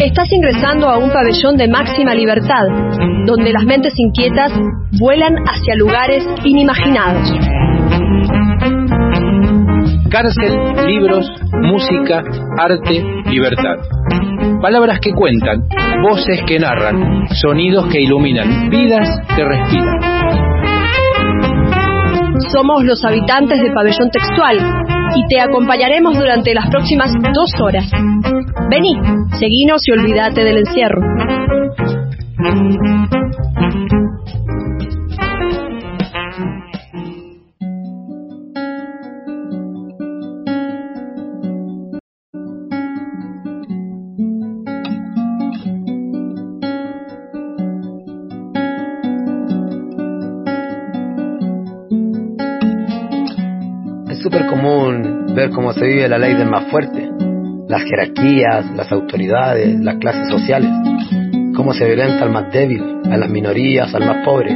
Estás ingresando a un pabellón de máxima libertad, donde las mentes inquietas vuelan hacia lugares inimaginados. Cárcel, libros, música, arte, libertad. Palabras que cuentan, voces que narran, sonidos que iluminan, vidas que respiran. Somos los habitantes del pabellón textual y te acompañaremos durante las próximas dos horas. Vení, seguinos y olvídate del encierro. Se vive la ley del más fuerte, las jerarquías, las autoridades, las clases sociales, cómo se violenta al más débil, a las minorías, al más pobre.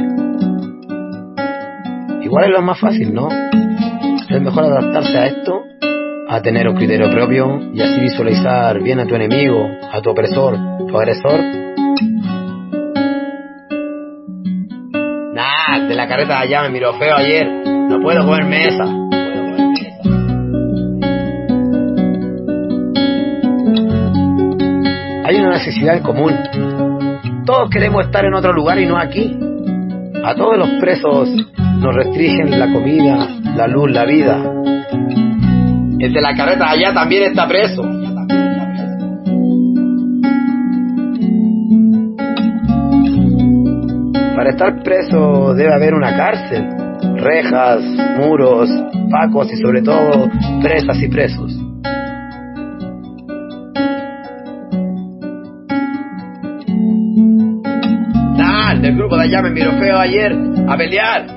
Igual es lo más fácil, ¿no? Es mejor adaptarse a esto, a tener un criterio propio y así visualizar bien a tu enemigo, a tu opresor, tu agresor. Nah, de la carreta de allá me miró feo ayer, no puedo comerme esa. Necesidad en común. Todos queremos estar en otro lugar y no aquí. A todos los presos nos restringen la comida, la luz, la vida. El de la carreta allá también está preso. Para estar preso debe haber una cárcel, rejas, muros, pacos y sobre todo presas y presos. De allá me miró feo ayer a pelear.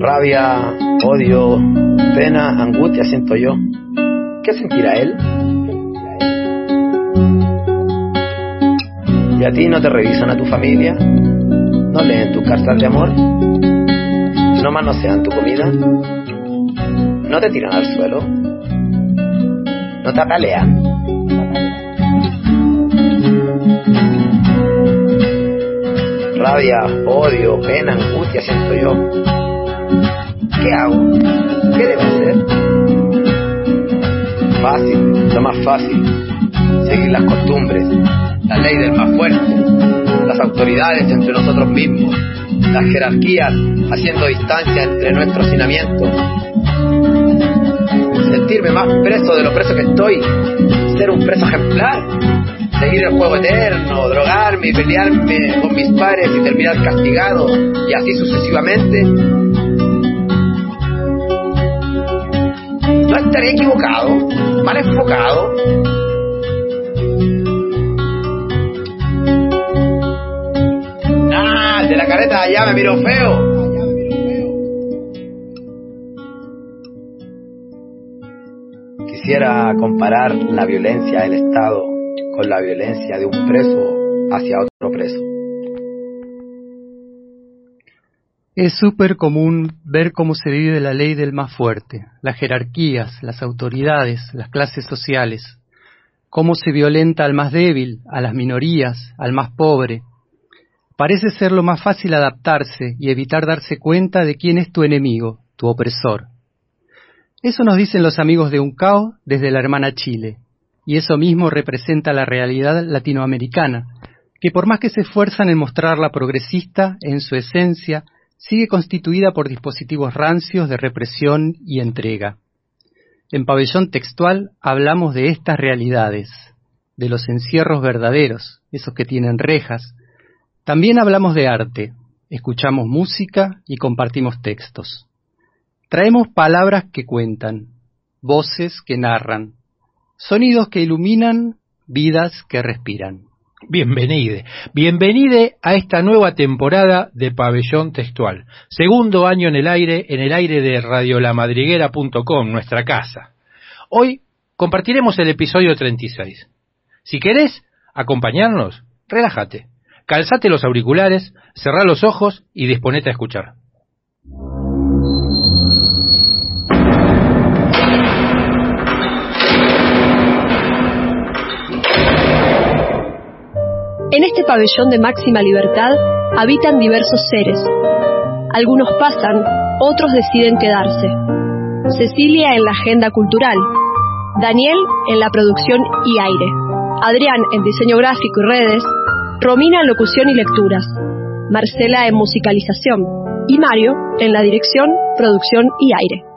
Rabia, odio, pena, angustia siento yo. ¿Qué sentirá él? ¿Y a ti no te revisan a tu familia? ¿No leen tu carta de amor? No manosean tu comida, no te tiran al suelo, no te apalean. Rabia, odio, pena, angustia siento yo. ¿Qué hago? ¿Qué debo hacer? Fácil, lo más fácil. Seguir las costumbres, la ley del más fuerte, las autoridades entre nosotros mismos las jerarquías haciendo distancia entre nuestro hacinamiento. Sentirme más preso de lo preso que estoy, ser un preso ejemplar, seguir el juego eterno, drogarme y pelearme con mis pares y terminar castigado y así sucesivamente. No estaré equivocado, mal enfocado, de la careta allá me miró feo. Quisiera comparar la violencia del Estado con la violencia de un preso hacia otro preso. Es súper común ver cómo se vive la ley del más fuerte, las jerarquías, las autoridades, las clases sociales, cómo se violenta al más débil, a las minorías, al más pobre, Parece ser lo más fácil adaptarse y evitar darse cuenta de quién es tu enemigo, tu opresor. Eso nos dicen los amigos de UNCAO desde la hermana Chile, y eso mismo representa la realidad latinoamericana, que por más que se esfuerzan en mostrarla progresista, en su esencia, sigue constituida por dispositivos rancios de represión y entrega. En pabellón textual hablamos de estas realidades, de los encierros verdaderos, esos que tienen rejas, también hablamos de arte, escuchamos música y compartimos textos. Traemos palabras que cuentan, voces que narran, sonidos que iluminan, vidas que respiran. Bienvenide, bienvenide a esta nueva temporada de Pabellón Textual, segundo año en el aire, en el aire de radiolamadriguera.com, nuestra casa. Hoy compartiremos el episodio 36. Si querés acompañarnos, relájate, Calzate los auriculares, cerrá los ojos y disponete a escuchar. En este pabellón de máxima libertad habitan diversos seres. Algunos pasan, otros deciden quedarse. Cecilia en la agenda cultural, Daniel en la producción y aire, Adrián en diseño gráfico y redes, Romina en locución y lecturas, Marcela en musicalización y Mario en la dirección, producción y aire.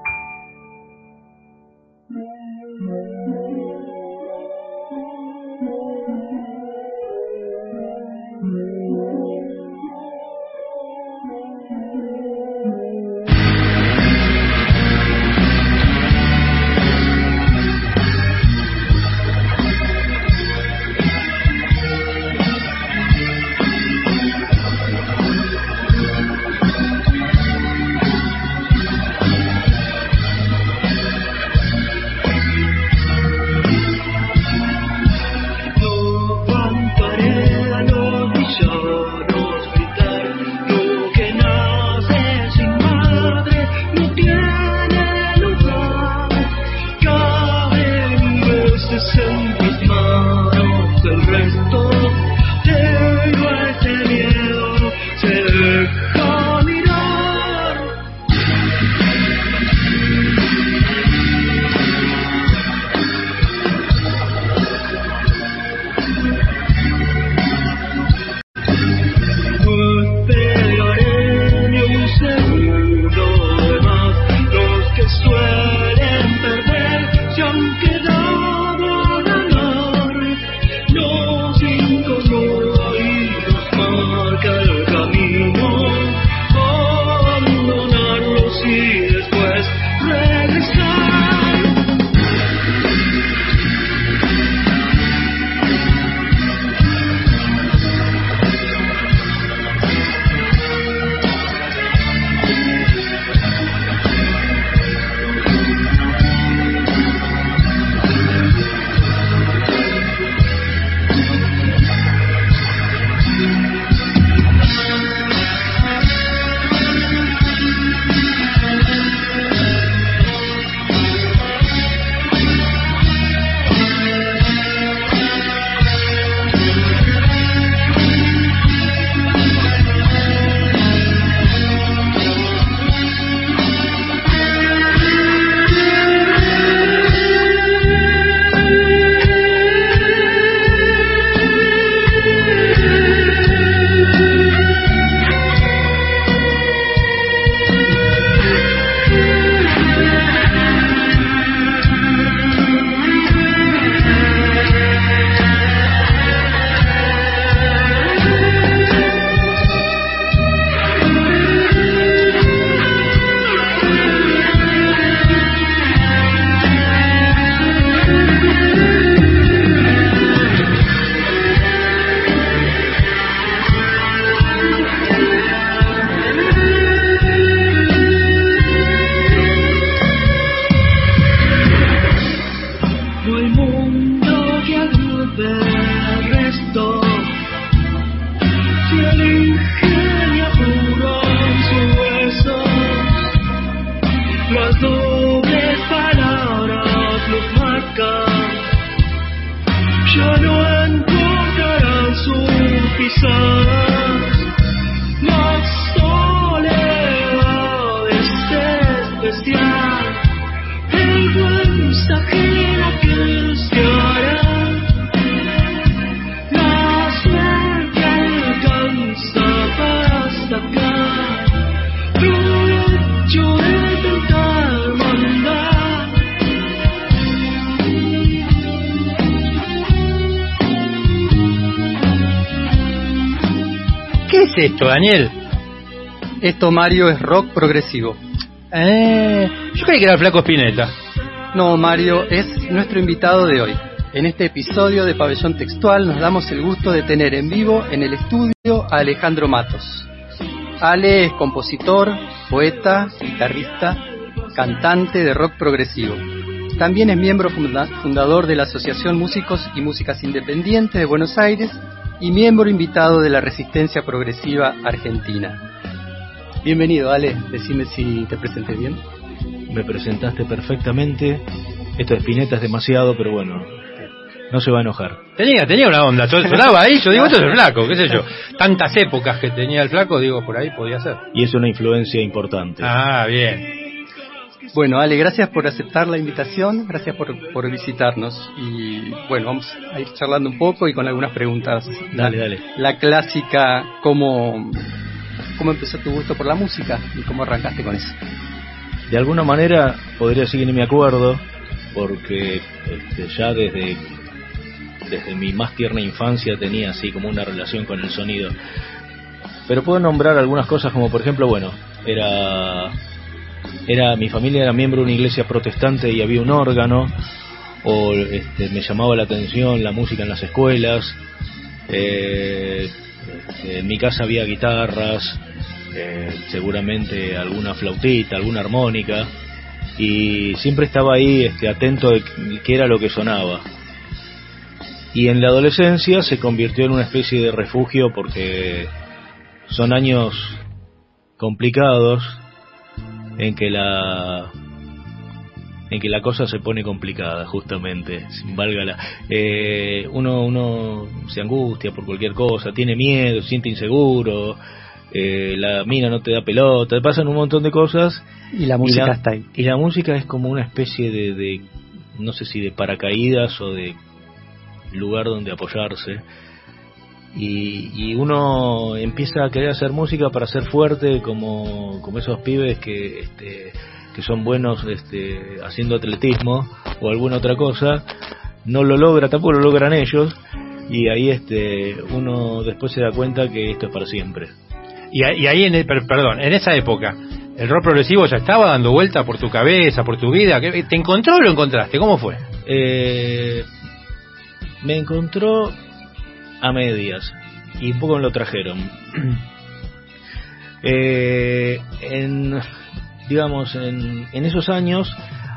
Daniel? Esto, Mario, es rock progresivo. Eh, yo creí que era el Flaco Spinetta. No, Mario, es nuestro invitado de hoy. En este episodio de Pabellón Textual nos damos el gusto de tener en vivo en el estudio a Alejandro Matos. Ale es compositor, poeta, guitarrista, cantante de rock progresivo. También es miembro fundador de la Asociación Músicos y Músicas Independientes de Buenos Aires y miembro invitado de la Resistencia Progresiva Argentina. Bienvenido, Ale. Decime si te presenté bien. Me presentaste perfectamente. Esto de Spinetta es demasiado, pero bueno, no se va a enojar. Tenía, tenía una onda, sonaba ahí, yo digo, esto es el flaco, qué sé yo. Tantas épocas que tenía el flaco, digo, por ahí podía ser. Y es una influencia importante. Ah, bien. Bueno, Ale, gracias por aceptar la invitación, gracias por, por visitarnos. Y bueno, vamos a ir charlando un poco y con algunas preguntas. Dale, dale. La clásica, ¿cómo, ¿cómo empezó tu gusto por la música y cómo arrancaste con eso? De alguna manera podría decir que ni me acuerdo, porque este, ya desde, desde mi más tierna infancia tenía así como una relación con el sonido. Pero puedo nombrar algunas cosas como por ejemplo, bueno, era era mi familia era miembro de una iglesia protestante y había un órgano o este, me llamaba la atención la música en las escuelas eh, en mi casa había guitarras eh, seguramente alguna flautita alguna armónica y siempre estaba ahí este, atento de qué era lo que sonaba. Y en la adolescencia se convirtió en una especie de refugio porque son años complicados en que la en que la cosa se pone complicada justamente sin valga la eh, uno uno se angustia por cualquier cosa tiene miedo se siente inseguro eh, la mina no te da pelota te pasan un montón de cosas y la música está ahí. y la música es como una especie de, de no sé si de paracaídas o de lugar donde apoyarse y, uno empieza a querer hacer música para ser fuerte como, como esos pibes que, este, que son buenos este, haciendo atletismo o alguna otra cosa, no lo logra, tampoco lo logran ellos y ahí este, uno después se da cuenta que esto es para siempre. Y, ahí, en el, perdón, en esa época, ¿el rock progresivo ya estaba dando vuelta por tu cabeza, por tu vida? ¿Te encontró o lo encontraste? ¿Cómo fue? Eh, me encontró a medias y un poco me lo trajeron. eh, en, digamos, en, en, esos años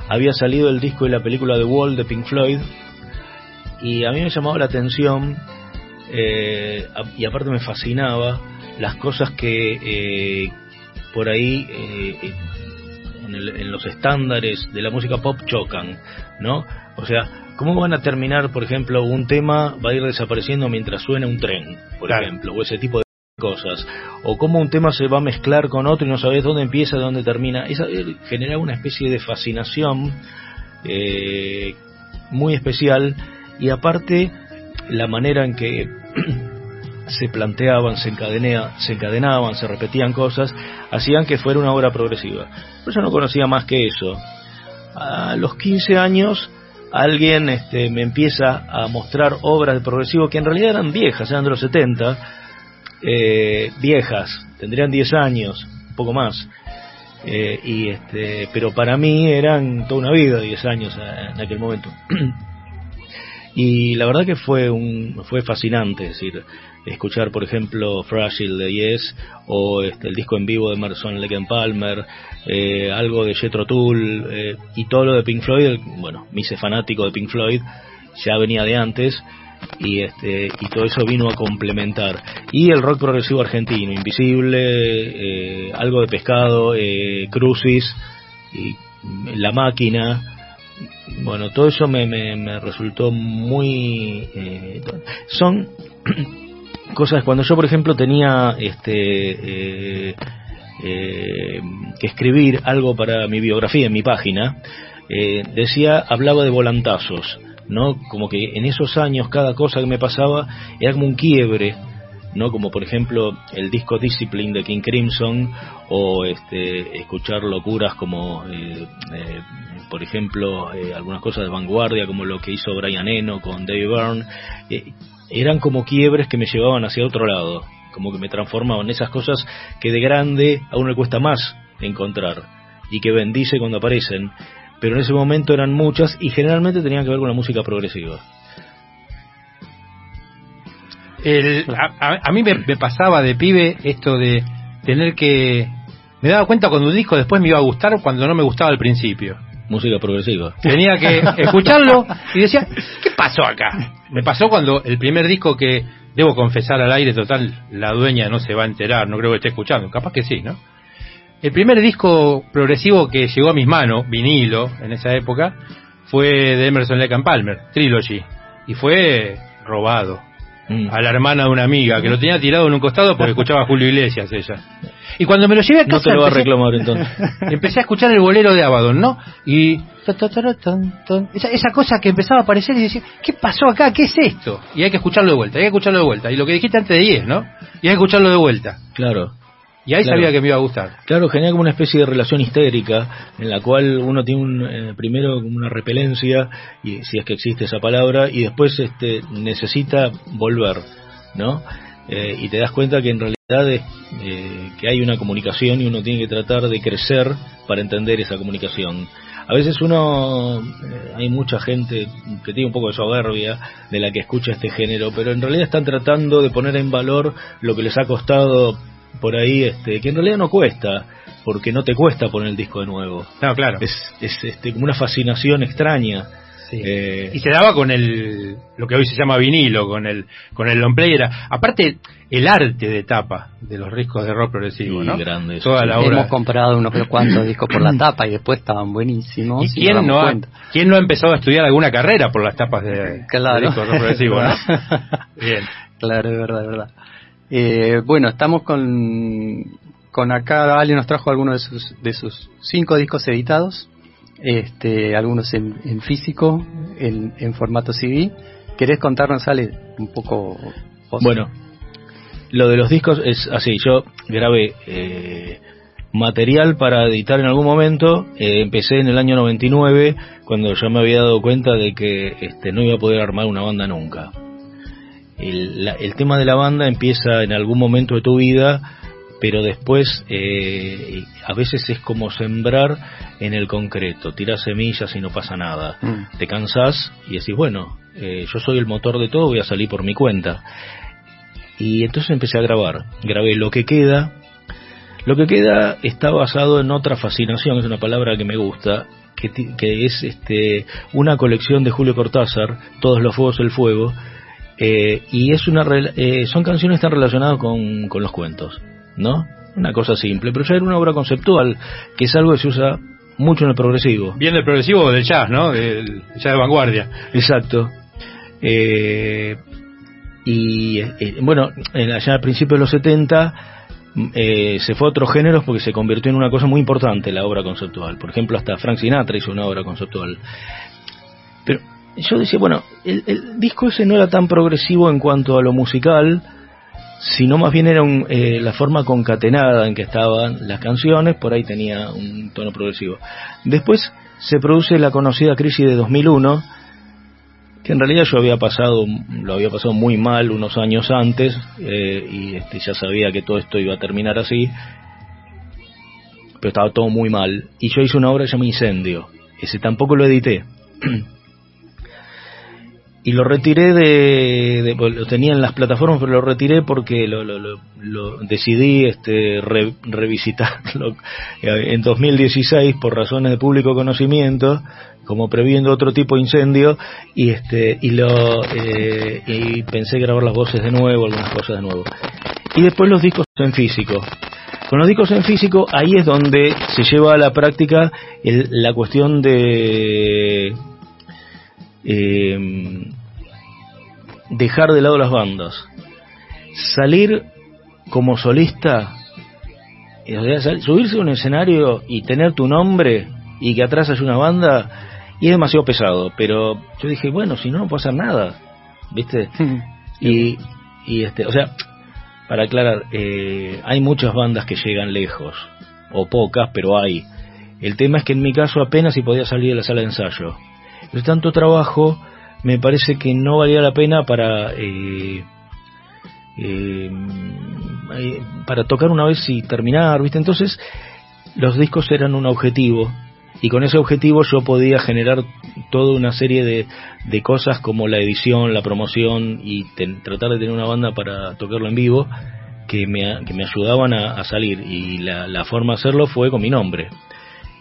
había salido el disco y la película The Wall de Pink Floyd y a mí me llamaba la atención eh, y aparte me fascinaba las cosas que eh, por ahí eh, en, el, en los estándares de la música pop chocan, ¿no? O sea, ¿Cómo van a terminar, por ejemplo, un tema va a ir desapareciendo mientras suena un tren, por ejemplo, o ese tipo de cosas? O cómo un tema se va a mezclar con otro y no sabes dónde empieza, dónde termina. Esa eh, genera una especie de fascinación eh, muy especial y aparte la manera en que se planteaban, se, se encadenaban, se repetían cosas, hacían que fuera una obra progresiva. Pero yo no conocía más que eso. A los 15 años alguien este, me empieza a mostrar obras de progresivo que en realidad eran viejas, eran de los 70, eh, viejas, tendrían 10 años, un poco más. Eh, y este, pero para mí eran toda una vida, 10 años en aquel momento. y la verdad que fue un fue fascinante, es decir, escuchar por ejemplo Fragile de Yes o este, el disco en vivo de Emerson Lake Palmer, eh, algo de Jethro Tull eh, y todo lo de Pink Floyd, bueno, me hice fanático de Pink Floyd, ya venía de antes y este y todo eso vino a complementar. Y el rock progresivo argentino invisible eh, algo de pescado eh, crucis y la máquina bueno todo eso me, me, resultó muy eh, son cosas. Cuando yo por ejemplo tenía este eh, eh, que escribir algo para mi biografía en mi página eh, decía hablaba de volantazos no como que en esos años cada cosa que me pasaba era como un quiebre no como por ejemplo el disco Discipline de King Crimson o este escuchar locuras como eh, eh, por ejemplo eh, algunas cosas de vanguardia como lo que hizo Brian Eno con David Byrne eh, eran como quiebres que me llevaban hacia otro lado, como que me transformaban en esas cosas que de grande a uno le cuesta más encontrar y que bendice cuando aparecen, pero en ese momento eran muchas y generalmente tenían que ver con la música progresiva. El, a, a, mí me, me, pasaba de pibe esto de tener que... Me daba cuenta cuando un disco después me iba a gustar cuando no me gustaba al principio música progresiva. Tenía que escucharlo y decía, ¿qué pasó acá? Me pasó cuando el primer disco que debo confesar al aire total, la dueña no se va a enterar, no creo que esté escuchando, capaz que sí, ¿no? El primer disco progresivo que llegó a mis manos, vinilo, en esa época, fue de Emerson Lake and Palmer, Trilogy, y fue robado Mm. a la hermana de una amiga que lo tenía tirado en un costado porque escuchaba a Julio Iglesias ella. Y cuando me lo llevé a casa No te lo va a empecé- reclamar entonces. empecé a escuchar el bolero de Abaddon, ¿no? Y esa, esa cosa que empezaba a aparecer y decía, ¿qué pasó acá? ¿Qué es esto? Y hay que escucharlo de vuelta, hay que escucharlo de vuelta. Y lo que dijiste antes de 10, ¿no? Y hay que escucharlo de vuelta. Claro. Y ahí Claro. sabía que me iba a gustar. Claro, genera como una especie de relación histérica en la cual uno tiene un, eh, primero como una repelencia, y si es que existe esa palabra, y después este, necesita volver, ¿no? Eh, y te das cuenta que en realidad es, eh, que hay una comunicación y uno tiene que tratar de crecer para entender esa comunicación. A veces uno, hay mucha gente que tiene un poco de soberbia de la que escucha este género, pero en realidad están tratando de poner en valor lo que les ha costado por ahí, este, que en realidad no cuesta, porque no te cuesta poner el disco de nuevo. No, claro. Es, es este, como una fascinación extraña. Sí. Eh, Y se daba con el lo que hoy se llama vinilo, con el con el long player. Aparte, el arte de tapa de los discos de rock progresivo, Sí, ¿no? grande Toda sí. la obra. Hemos comprado unos cuantos discos por la tapa y después estaban buenísimos. ¿Y y quién no, ha, quién no ha empezado a estudiar alguna carrera por las tapas de, Claro. de discos de rock progresivo, ¿no? Bien. Claro, es verdad, es verdad. Eh, bueno, estamos con, con acá, Ale nos trajo algunos de sus, de sus cinco discos editados, este, algunos en, en físico, en, en formato CD. ¿Querés contarnos, Ale, un poco? Bueno, lo de los discos es así, yo grabé eh, material para editar en algún momento, eh, empecé en el año 99 cuando ya me había dado cuenta de que este, no iba a poder armar una banda nunca. El, la- el tema de la banda empieza en algún momento de tu vida, pero después eh, a veces es como sembrar en el concreto, tiras semillas y no pasa nada Mm. te cansás y decís, bueno, eh, yo soy el motor de todo, voy a salir por mi cuenta. Y entonces empecé a grabar. Grabé lo que queda. Lo que queda está basado en otra fascinación, es una palabra que me gusta, que, que es este, una colección de Julio Cortázar, Todos los Fuegos el Fuego, eh, y es una eh, son canciones que están relacionadas con, con los cuentos, ¿no? Una cosa simple, pero ya era una obra conceptual, que es algo que se usa mucho en el progresivo. Bien del progresivo o del jazz, ¿no? Del jazz de vanguardia. Exacto. Eh, y eh, bueno, en- allá al principio de los 70 mm, eh, se fue a otros géneros porque se convirtió en una cosa muy importante la obra conceptual. Por ejemplo, hasta Frank Sinatra hizo una obra conceptual. Yo decía, bueno, el, disco ese no era tan progresivo en cuanto a lo musical, sino más bien era un, eh, la forma concatenada en que estaban las canciones, por ahí tenía un tono progresivo. Después se produce la conocida crisis de 2001, que en realidad yo había pasado, lo había pasado muy mal unos años antes, eh, y este, ya sabía que todo esto iba a terminar así, pero estaba todo muy mal, y yo hice una obra que se llama Incendio, ese tampoco lo edité. y lo retiré de, de- pues, lo tenía en las plataformas pero lo retiré porque lo, lo- lo- lo decidí este re- revisitarlo. Eh, en 2016 por razones de público conocimiento como previendo otro tipo de incendio y este y lo eh, y pensé grabar las voces de nuevo algunas cosas de nuevo. Y después los discos en físico. Con los discos en físico ahí es donde se lleva a la práctica el- la cuestión de eh, dejar de lado las bandas, salir como solista, subirse a un escenario y tener tu nombre y que atrás haya una banda, y es demasiado pesado, pero yo dije, bueno, si no, no puedo hacer nada, ¿viste? Y, y este, o sea, para aclarar, eh, hay muchas bandas que llegan lejos, o pocas, pero hay. El tema es que en mi caso apenas si podía salir de la sala de ensayo. Pero tanto trabajo me parece que no valía la pena para eh, eh, eh, para tocar una vez y terminar, ¿viste? Entonces los discos eran un objetivo y con ese objetivo yo podía generar toda una serie de, de cosas como la edición, la promoción y ten- tratar de tener una banda para tocarlo en vivo que me, que me ayudaban a, a salir y la, la forma de hacerlo fue con mi nombre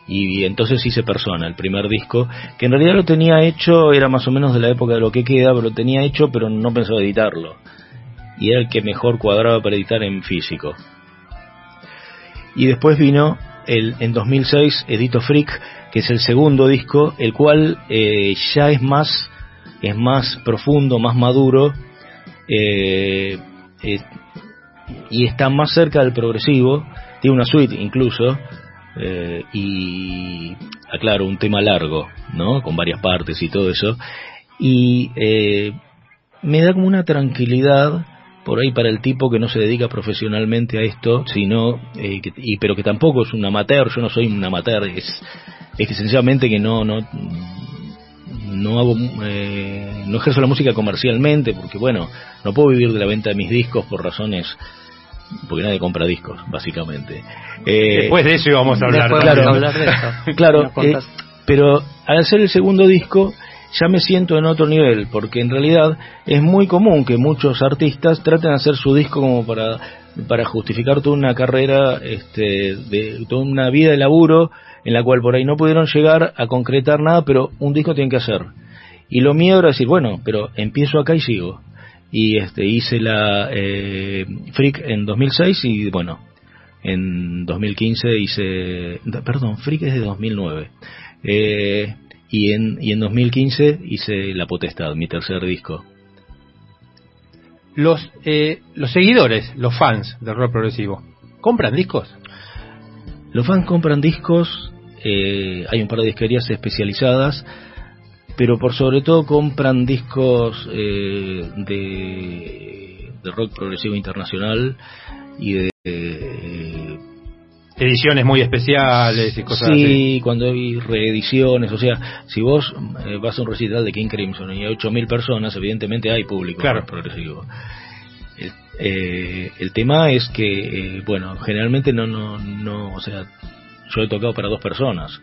y entonces hice Persona, el primer disco, que en realidad lo tenía hecho, era más o menos de la época de lo que queda, pero lo tenía hecho, pero no pensaba editarlo. y era el que mejor cuadraba para editar en físico. Y después vino el, en 2006 Edito Freak, que es el segundo disco, el cual eh, ya es más, es más profundo, más maduro, eh, eh, y está más cerca del progresivo, tiene una suite incluso, y aclaro, un tema largo, ¿no? Con varias partes y todo eso, y me da como una tranquilidad por ahí para el tipo que no se dedica profesionalmente a esto, sino, eh, y, pero que tampoco es un amateur, yo no soy un amateur, es, es que sencillamente que no, no, no hago, eh, no ejerzo la música comercialmente, porque bueno, no puedo vivir de la venta de mis discos por razones porque nadie compra discos, básicamente. Eh, Después de eso íbamos a hablar, claro, hablar de eso. claro, pero al hacer el segundo disco, ya me siento en otro nivel, porque en realidad es muy común que muchos artistas traten de hacer su disco como para, para justificar toda una carrera, este, de toda una vida de laburo en la cual por ahí no pudieron llegar a concretar nada, pero un disco tienen que hacer. Y lo mío era decir, bueno, pero empiezo acá y sigo. Y este, hice la eh, Freak en 2006 y bueno, en 2015 hice, perdón, Freak es de 2009. Eh, y en, y en 2015 hice La Potestad, mi tercer disco. Los, eh, los seguidores, los fans del rock progresivo, ¿compran discos? Los fans compran discos, eh, hay un par de disquerías especializadas, pero por sobre todo compran discos eh, de, de rock progresivo internacional y de ediciones muy especiales y cosas así. Sí, cuando hay reediciones, o sea, si vos eh, vas a un recital de King Crimson y hay 8.000 personas, evidentemente hay público claro. progresivo. El, eh, el tema es que, eh, bueno, generalmente no, no, no, o sea, yo he tocado para dos personas.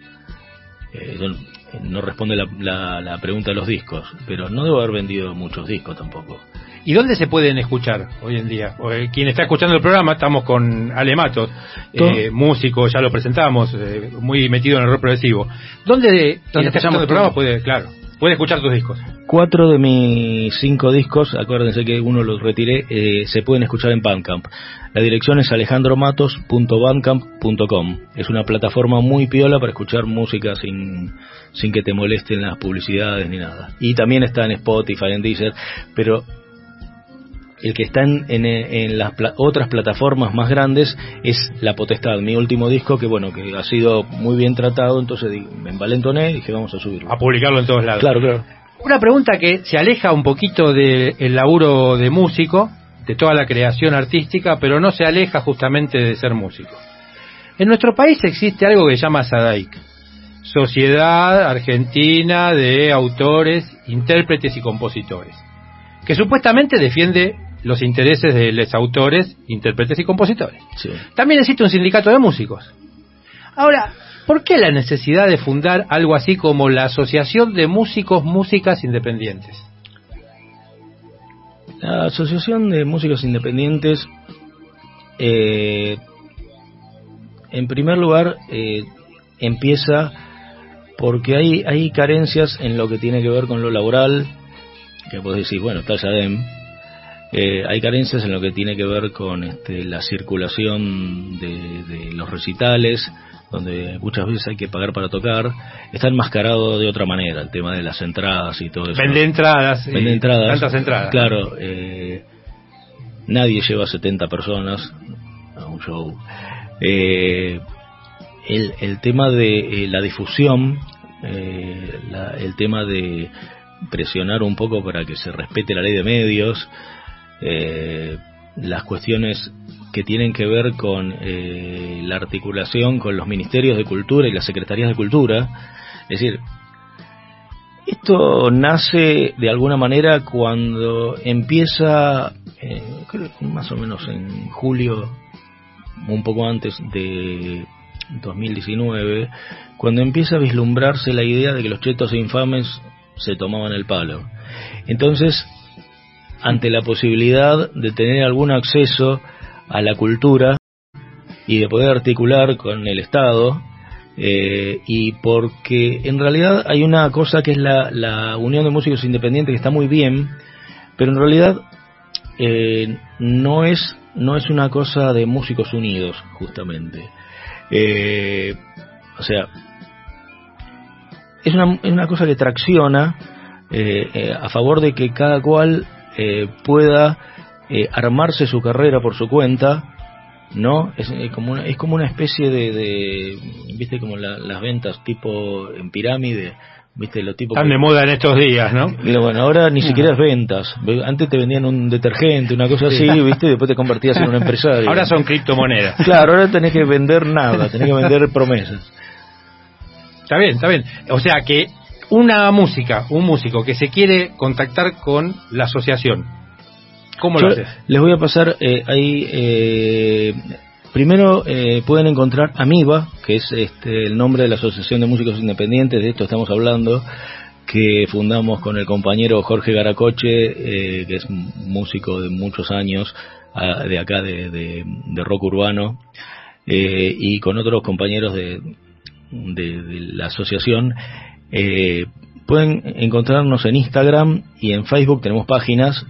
No responde la, la, la pregunta de los discos, pero no debo haber vendido muchos discos tampoco. ¿Y dónde se pueden escuchar hoy en día? Eh, quien está escuchando el programa, estamos con Ale Matos, eh, músico, ya lo presentamos, eh, muy metido en el rock progresivo. ¿Dónde quien está escuchando el programa puede, claro, puede escuchar tus discos? Cuatro de mis cinco discos, acuérdense que uno los retiré, se pueden escuchar en Bandcamp. La dirección es alejandromatos.bandcamp.com. Es una plataforma muy piola para escuchar música sin, sin que te molesten las publicidades ni nada. Y también está en Spotify, en Deezer, pero el que está en, en, las otras plataformas más grandes es La Potestad, mi último disco que bueno, que ha sido muy bien tratado, entonces me envalentoné y dije vamos a subirlo. A publicarlo en todos lados. Claro, claro. Una pregunta que se aleja un poquito del laburo de músico, de toda la creación artística, pero no se aleja justamente de ser músico. En nuestro país existe algo que se llama SADAIC, Sociedad Argentina de Autores, Intérpretes y Compositores, que supuestamente defiende los intereses de los autores, intérpretes y compositores. También existe un sindicato de músicos. Ahora, ¿por qué la necesidad de fundar algo así como la Asociación de Músicos Músicas Independientes? La Asociación de Músicos Independientes, eh, en primer lugar, eh, empieza porque hay, hay carencias en lo que tiene que ver con lo laboral, que podés decir, bueno, está SADEM, eh, hay carencias en lo que tiene que ver con este, la circulación de, los recitales, donde muchas veces hay que pagar para tocar. Está enmascarado de otra manera el tema de las entradas y todo eso. Vende entradas. Vende entradas. Tantas entradas. Claro. Eh, nadie lleva 70 personas a un show. Eh, el, el, tema de la difusión, el tema de presionar un poco para que se respete la ley de medios, eh, las cuestiones que tienen que ver con eh, la articulación con los ministerios de cultura y las secretarías de cultura. Es decir, esto nace de alguna manera cuando empieza, eh, creo más o menos en julio, un poco antes de 2019, cuando empieza a vislumbrarse la idea de que los chetos infames se tomaban el palo. Entonces, ante la posibilidad de tener algún acceso a la cultura y de poder articular con el Estado, eh, y porque en realidad hay una cosa que es la, Unión de Músicos Independientes que está muy bien, pero en realidad eh, no es no es una cosa de músicos unidos justamente. Eh, o sea es una, es una cosa que tracciona eh, a favor de que cada cual pueda armarse su carrera por su cuenta no es, como una, es como una especie de, viste como las ventas tipo en pirámide viste lo tipo están de moda en estos días no bueno ahora ni siquiera es ventas. Antes te vendían un detergente una cosa así viste y después te convertías en un empresario. Ahora son criptomonedas. Claro ahora tenés que vender nada tenés que vender promesas. Está bien está bien. O sea que una música un músico que se quiere contactar con la asociación ¿Cómo lo haces? Les voy a pasar eh, ahí. Eh, primero eh, pueden encontrar Amiba, que es este, el nombre de la Asociación de Músicos Independientes, de esto estamos hablando, que fundamos con el compañero Jorge Garacoche, que es músico de muchos años, de acá de, rock urbano, y con otros compañeros de, de la asociación. Pueden encontrarnos en Instagram y en Facebook, tenemos páginas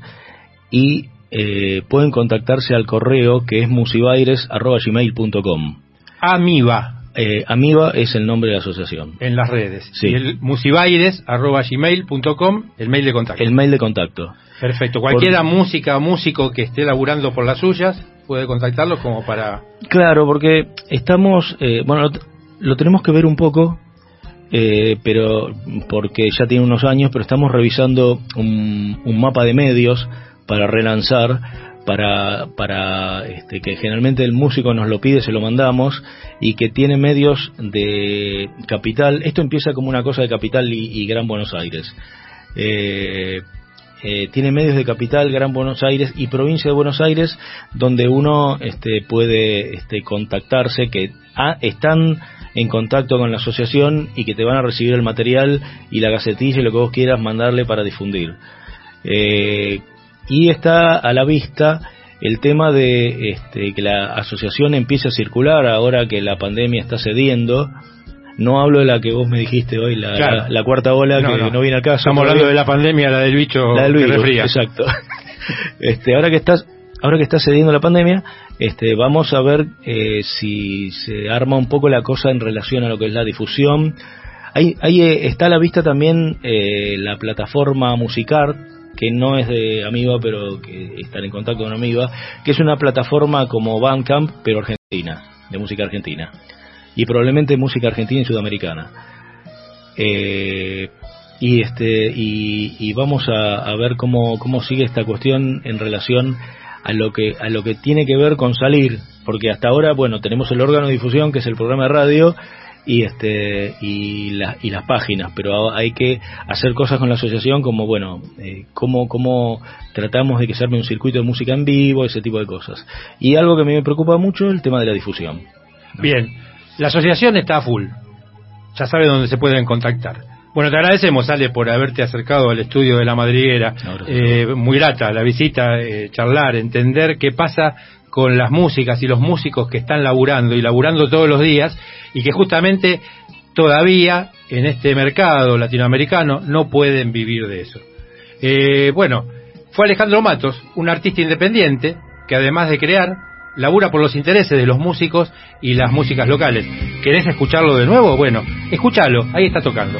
y eh, pueden contactarse al correo que es musibaires.gmail.com. Amiba. Eh, Amiba es el nombre de la asociación. En las redes. Sí. Y el musibaires.gmail.com, el mail de contacto. El mail de contacto. Perfecto. Cualquiera música o músico que esté laburando por las suyas puede contactarlos como para... Claro, porque estamos, eh, bueno, lo, tenemos que ver un poco, eh, pero porque ya tiene unos años, pero estamos revisando un, un mapa de medios para relanzar, para, para este, que generalmente el músico nos lo pide, se lo mandamos, y que tiene medios de capital. Esto empieza como una cosa de capital y, Gran Buenos Aires. Eh, eh, tiene medios de capital, Gran Buenos Aires y provincia de Buenos Aires, donde uno este, puede este, contactarse, que ah, están en contacto con la asociación y que te van a recibir el material y la gacetilla y lo que vos quieras mandarle para difundir. Eh, y está a la vista el tema de este, que la asociación empiece a circular ahora que la pandemia está cediendo. No hablo de la que vos me dijiste hoy, la, la, cuarta ola que no. viene al caso. Estamos hablando de la pandemia, la del bicho, la del bicho Exacto. este, ahora que estás ahora que está cediendo la pandemia, este, vamos a ver eh, si se arma un poco la cosa en relación a lo que es la difusión. Ahí, ahí eh, está a la vista también eh, la plataforma Musicart, que no es de Amiba, pero que están en contacto con Amiba, que es una plataforma como Bandcamp, pero argentina, de música argentina. Y probablemente música argentina y sudamericana. Eh, y este y, vamos a, ver cómo, cómo sigue esta cuestión en relación a lo que a lo que tiene que ver con salir porque hasta ahora bueno tenemos el órgano de difusión que es el programa de radio y este y, y las páginas pero hay que hacer cosas con la asociación como bueno eh, cómo, cómo tratamos de que se arme un circuito de música en vivo ese tipo de cosas. Y algo que a mí me preocupa mucho el tema de la difusión bien la asociación está a full ya sabe dónde se pueden contactar bueno, te agradecemos, Ale, por haberte acercado al estudio de la madriguera. Eh, muy grata la visita, eh, charlar, entender qué pasa con las músicas y los músicos que están laburando y laburando todos los días y que justamente todavía en este mercado latinoamericano no pueden vivir de eso. Eh, bueno, fue Alejandro Matos, un artista independiente que además de crear, labura por los intereses de los músicos y las músicas locales. ¿Querés escucharlo de nuevo? Bueno, escúchalo, ahí está tocando.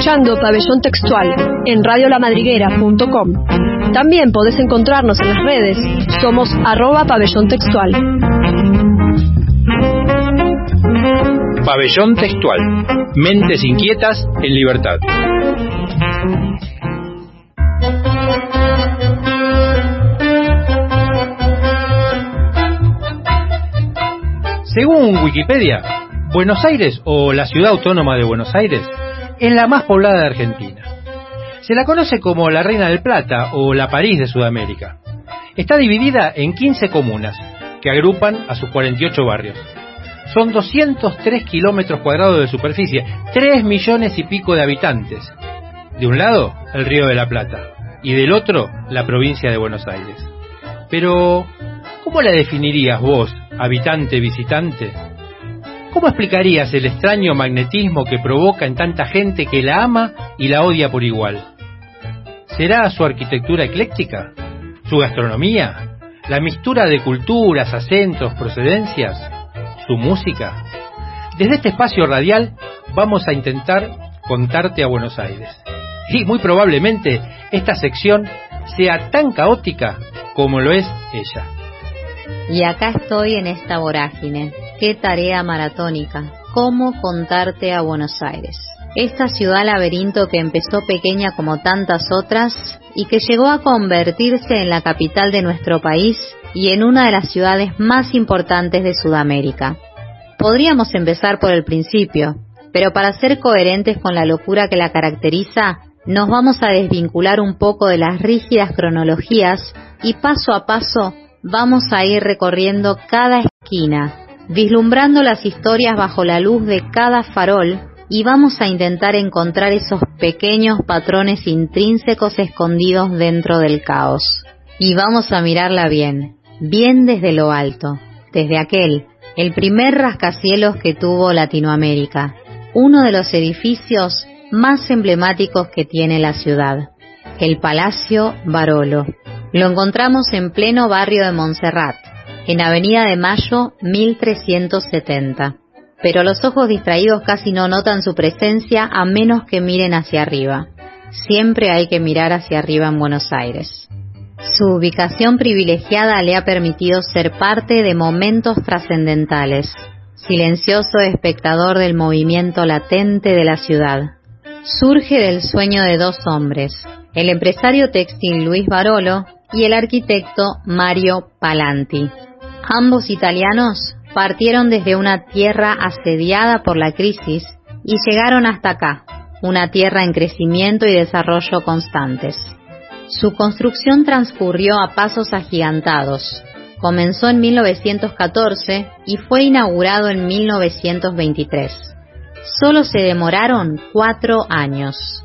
Escuchando Pabellón Textual en radiolamadriguera.com. También podés encontrarnos en las redes. Somos arroba pabellón textual. Pabellón Textual. Mentes inquietas en libertad. Según Wikipedia, Buenos Aires o la ciudad autónoma de Buenos Aires es la más poblada de Argentina. Se la conoce como la Reina del Plata o la París de Sudamérica. Está dividida en 15 comunas que agrupan a sus 48 barrios. Son 203 kilómetros cuadrados de superficie, 3 millones y pico de habitantes. De un lado, el Río de la Plata, y del otro, la provincia de Buenos Aires. Pero, ¿cómo la definirías vos, habitante visitante? ¿Cómo explicarías el extraño magnetismo que provoca en tanta gente que la ama y la odia por igual? ¿Será su arquitectura ecléctica? ¿Su gastronomía? ¿La mistura de culturas, acentos, procedencias? ¿Su música? Desde este espacio radial vamos a intentar contarte a Buenos Aires. Y muy probablemente esta sección sea tan caótica como lo es ella. Y acá estoy en esta vorágine. Qué tarea maratónica. ¿Cómo contarte a Buenos Aires? Esta ciudad laberinto que empezó pequeña como tantas otras y que llegó a convertirse en la capital de nuestro país y en una de las ciudades más importantes de Sudamérica. Podríamos empezar por el principio, pero para ser coherentes con la locura que la caracteriza, nos vamos a desvincular un poco de las rígidas cronologías y paso a paso vamos a ir recorriendo cada esquina, vislumbrando las historias bajo la luz de cada farol y vamos a intentar encontrar esos pequeños patrones intrínsecos escondidos dentro del caos. Y vamos a mirarla bien, bien desde lo alto, desde aquel, el primer rascacielos que tuvo Latinoamérica, uno de los edificios más emblemáticos que tiene la ciudad, el Palacio Barolo. Lo encontramos en pleno barrio de Montserrat, en Avenida de Mayo 1370. Pero los ojos distraídos casi no notan su presencia a menos que miren hacia arriba. Siempre hay que mirar hacia arriba en Buenos Aires. Su ubicación privilegiada le ha permitido ser parte de momentos trascendentales, silencioso espectador del movimiento latente de la ciudad. Surge del sueño de dos hombres, el empresario textil Luis Barolo y el arquitecto Mario Palanti. Ambos italianos partieron desde una tierra asediada por la crisis y llegaron hasta acá, una tierra en crecimiento y desarrollo constantes. Su construcción transcurrió a pasos agigantados. Comenzó en 1914 y fue inaugurado en 1923. Solo se demoraron cuatro años.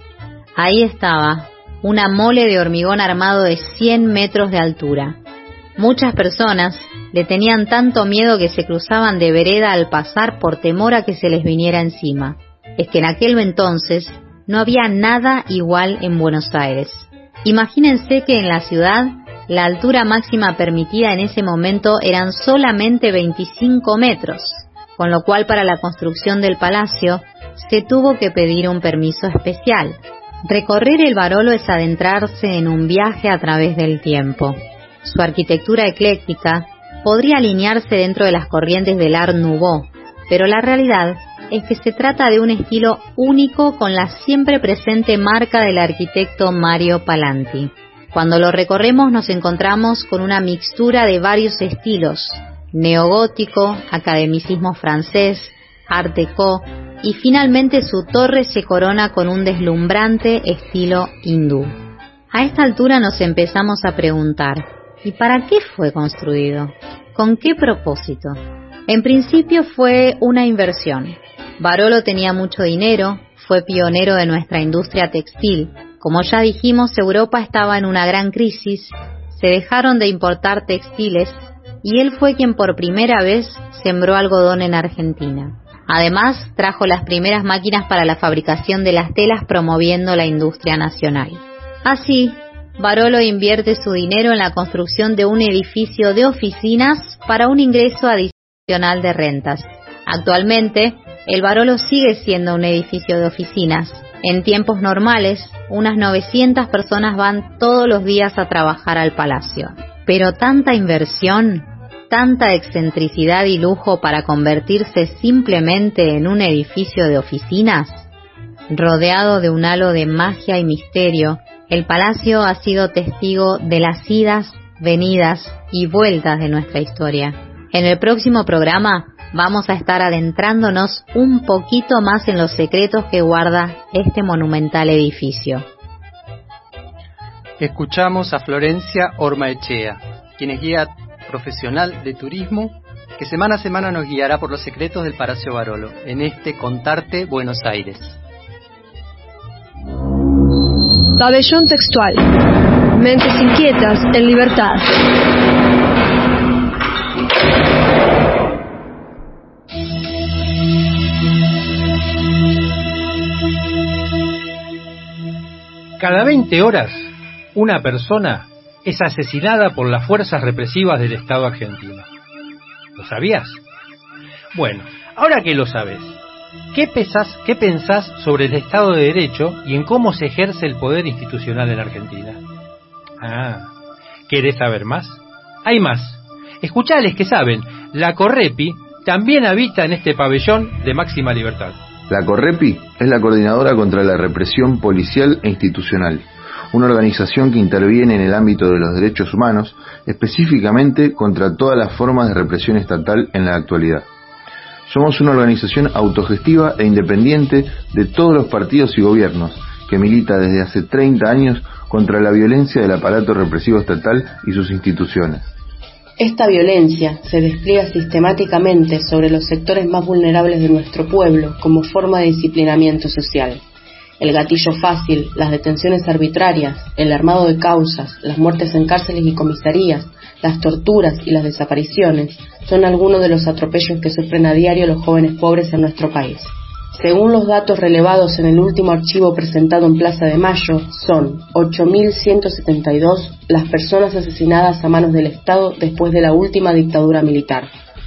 Ahí estaba, una mole de hormigón armado de 100 metros de altura. Muchas personas le tenían tanto miedo que se cruzaban de vereda al pasar por temor a que se les viniera encima. Es que en aquel entonces no había nada igual en Buenos Aires. Imagínense que en la ciudad la altura máxima permitida en ese momento eran solamente 25 metros, con lo cual para la construcción del palacio se tuvo que pedir un permiso especial. Recorrer el Barolo es adentrarse en un viaje a través del tiempo. Su arquitectura ecléctica podría alinearse dentro de las corrientes del Art Nouveau, pero la realidad es que se trata de un estilo único con la siempre presente marca del arquitecto Mario Palanti. Cuando lo recorremos nos encontramos con una mixtura de varios estilos, neogótico, academicismo francés, art déco y finalmente su torre se corona con un deslumbrante estilo hindú. A esta altura nos empezamos a preguntar, ¿y para qué fue construido? ¿Con qué propósito? En principio fue una inversión. Barolo tenía mucho dinero, fue pionero de nuestra industria textil. Como ya dijimos, Europa estaba en una gran crisis, se dejaron de importar textiles y él fue quien por primera vez sembró algodón en Argentina. Además, trajo las primeras máquinas para la fabricación de las telas promoviendo la industria nacional. Así, Barolo invierte su dinero en la construcción de un edificio de oficinas para un ingreso adicional de rentas. Actualmente, el Barolo sigue siendo un edificio de oficinas. En tiempos normales, unas 900 personas van todos los días a trabajar al palacio. Pero tanta inversión, tanta excentricidad y lujo para convertirse simplemente en un edificio de oficinas, rodeado de un halo de magia y misterio, el palacio ha sido testigo de las idas, venidas y vueltas de nuestra historia. En el próximo programa vamos a estar adentrándonos un poquito más en los secretos que guarda este monumental edificio. Escuchamos a Florencia Ormaechea, quien es guía profesional de turismo que semana a semana nos guiará por los secretos del Palacio Barolo en este Contarte Buenos Aires. Pabellón textual. Mentes inquietas en libertad. Cada 20 horas, una persona es asesinada por las fuerzas represivas del Estado argentino. ¿Lo sabías? Bueno, ahora que lo sabes, ¿qué, pesas, ¿qué pensás sobre el Estado de Derecho y en cómo se ejerce el poder institucional en Argentina? Ah, ¿querés saber más? Hay más. Escuchales que saben, la Correpi también habita en este pabellón de máxima libertad. La Correpi es la coordinadora contra la represión policial e institucional, una organización que interviene en el ámbito de los derechos humanos, específicamente contra todas las formas de represión estatal en la actualidad. Somos una organización autogestiva e independiente de todos los partidos y gobiernos, que milita desde hace 30 años contra la violencia del aparato represivo estatal y sus instituciones. Esta violencia se despliega sistemáticamente sobre los sectores más vulnerables de nuestro pueblo como forma de disciplinamiento social. El gatillo fácil, las detenciones arbitrarias, el armado de causas, las muertes en cárceles y comisarías, las torturas y las desapariciones son algunos de los atropellos que sufren a diario los jóvenes pobres en nuestro país. Según los datos relevados en el último archivo presentado en Plaza de Mayo, son 8.172 las personas asesinadas a manos del Estado después de la última dictadura militar.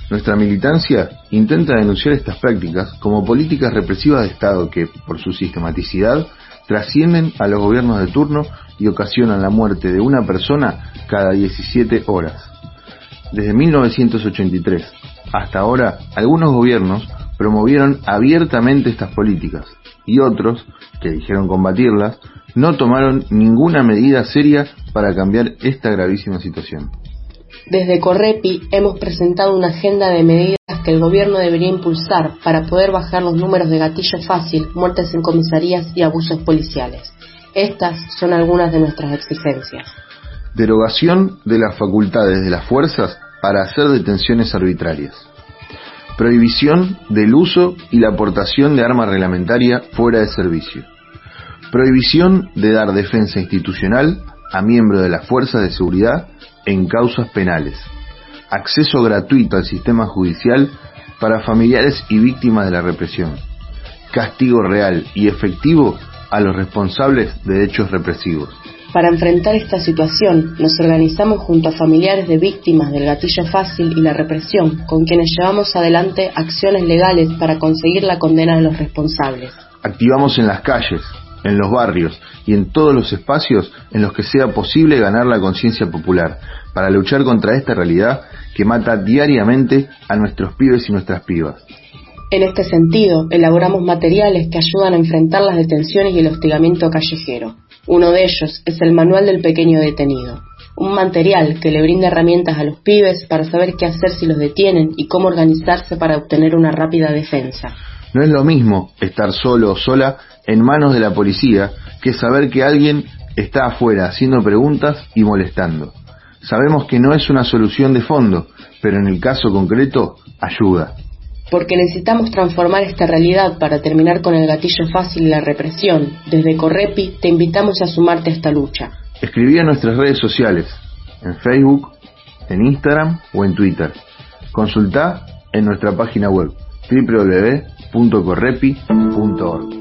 Nuestra militancia intenta denunciar estas prácticas como políticas represivas de Estado que, por su sistematicidad, trascienden a los gobiernos de turno y ocasionan la muerte de una persona cada 17 horas. Desde 1983 hasta ahora, algunos gobiernos promovieron abiertamente estas políticas y otros, que dijeron combatirlas, no tomaron ninguna medida seria para cambiar esta gravísima situación. Desde Correpi hemos presentado una agenda de medidas que el gobierno debería impulsar para poder bajar los números de gatillo fácil, muertes en comisarías y abusos policiales. Estas son algunas de nuestras exigencias. Derogación de las facultades de las fuerzas para hacer detenciones arbitrarias Prohibición del uso y la aportación de arma reglamentaria fuera de servicio. Prohibición de dar defensa institucional a miembros de las fuerzas de seguridad en causas penales. Acceso gratuito al sistema judicial para familiares y víctimas de la represión. Castigo real y efectivo a los responsables de hechos represivos. Para enfrentar esta situación, nos organizamos junto a familiares de víctimas del gatillo fácil y la represión, con quienes llevamos adelante acciones legales para conseguir la condena de los responsables. Activamos en las calles, en los barrios y en todos los espacios en los que sea posible ganar la conciencia popular, para luchar contra esta realidad que mata diariamente a nuestros pibes y nuestras pibas. En este sentido, elaboramos materiales que ayudan a enfrentar las detenciones y el hostigamiento callejero. Uno de ellos es el Manual del Pequeño Detenido, un material que le brinda herramientas a los pibes para saber qué hacer si los detienen y cómo organizarse para obtener una rápida defensa. No es lo mismo estar solo o sola en manos de la policía que saber que alguien está afuera haciendo preguntas y molestando. Sabemos que no es una solución de fondo, pero en el caso concreto ayuda porque necesitamos transformar esta realidad para terminar con el gatillo fácil y la represión. Desde Correpi te invitamos a sumarte a esta lucha. Escribí en nuestras redes sociales, en Facebook, en Instagram o en Twitter. Consulta en nuestra página web www.correpi.org.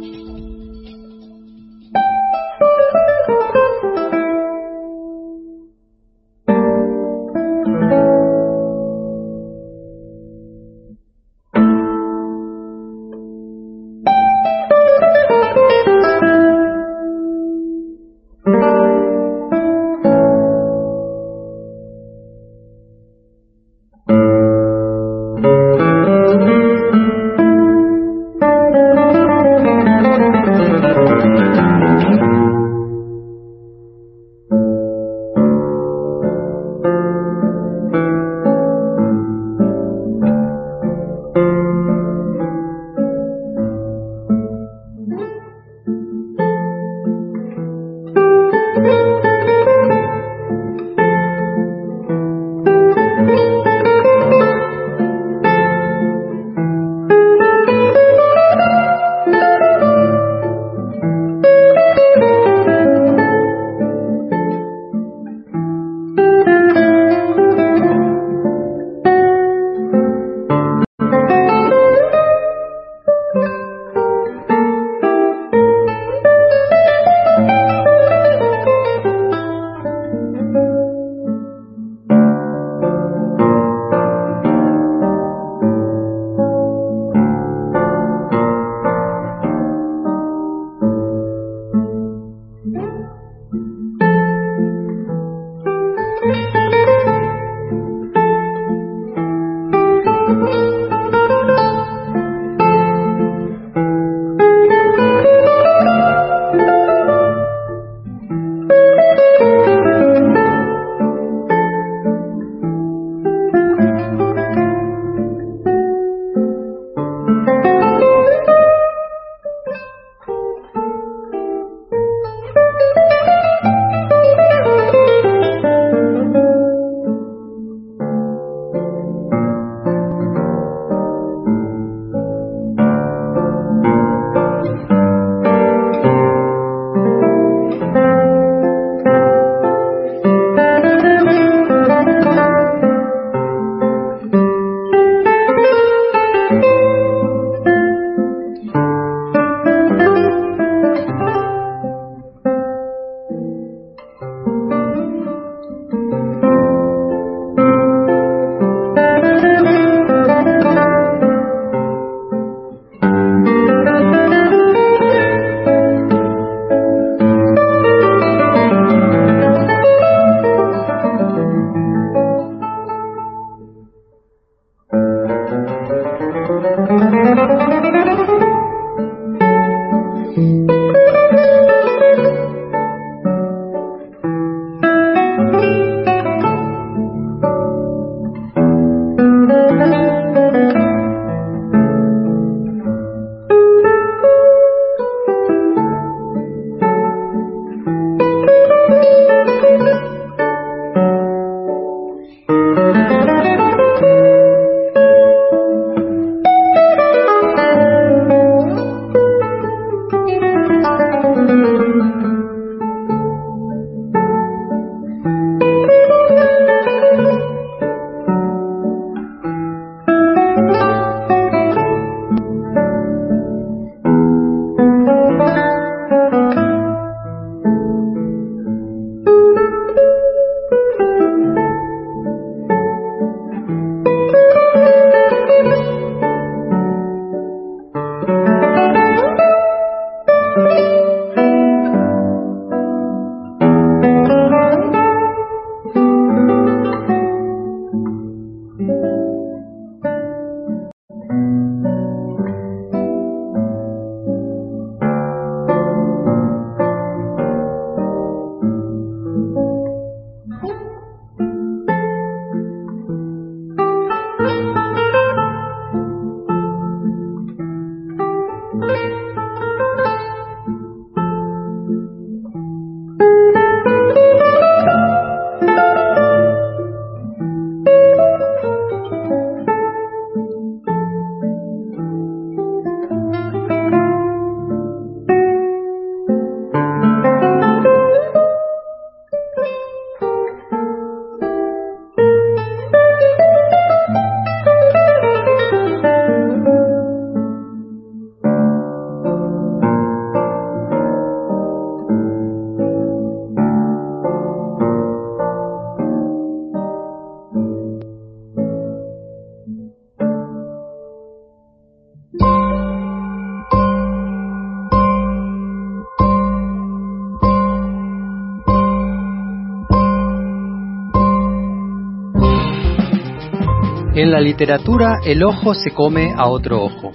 literatura el ojo se come a otro ojo.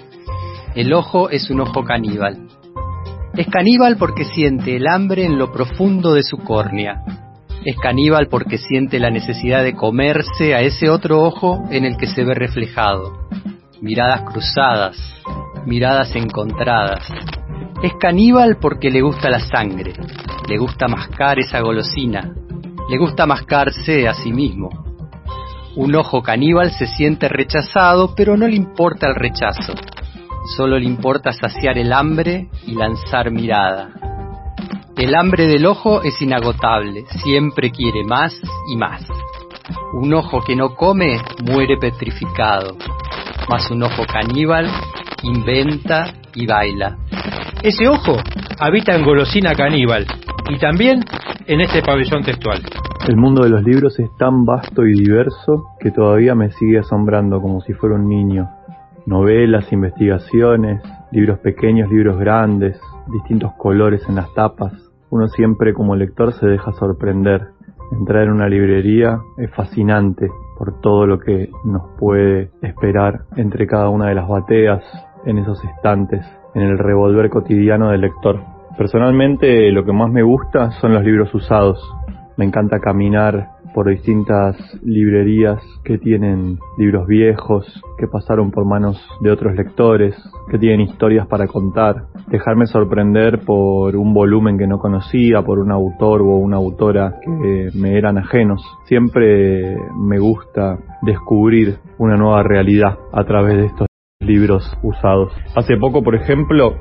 El ojo es un ojo caníbal. Es caníbal porque siente el hambre en lo profundo de su córnea. Es caníbal porque siente la necesidad de comerse a ese otro ojo en el que se ve reflejado. Miradas cruzadas, miradas encontradas. Es caníbal porque le gusta la sangre, le gusta mascar esa golosina, le gusta mascarse a sí mismo. Un ojo caníbal se siente rechazado, pero no le importa el rechazo. Solo le importa saciar el hambre y lanzar mirada. El hambre del ojo es inagotable, siempre quiere más y más. Un ojo que no come muere petrificado, mas un ojo caníbal inventa y baila. Ese ojo habita en Golosina Caníbal y también en este pabellón textual. El mundo de los libros es tan vasto y diverso que todavía me sigue asombrando como si fuera un niño. Novelas, investigaciones, libros pequeños, libros grandes, distintos colores en las tapas. Uno siempre como lector se deja sorprender. Entrar en una librería es fascinante por todo lo que nos puede esperar entre cada una de las bateas, en esos estantes, en el revolver cotidiano del lector. Personalmente lo que más me gusta son los libros usados. Me encanta caminar por distintas librerías que tienen libros viejos, que pasaron por manos de otros lectores, que tienen historias para contar, dejarme sorprender por un volumen que no conocía, por un autor o una autora que me eran ajenos. Siempre me gusta descubrir una nueva realidad a través de estos libros usados. Hace poco, por ejemplo,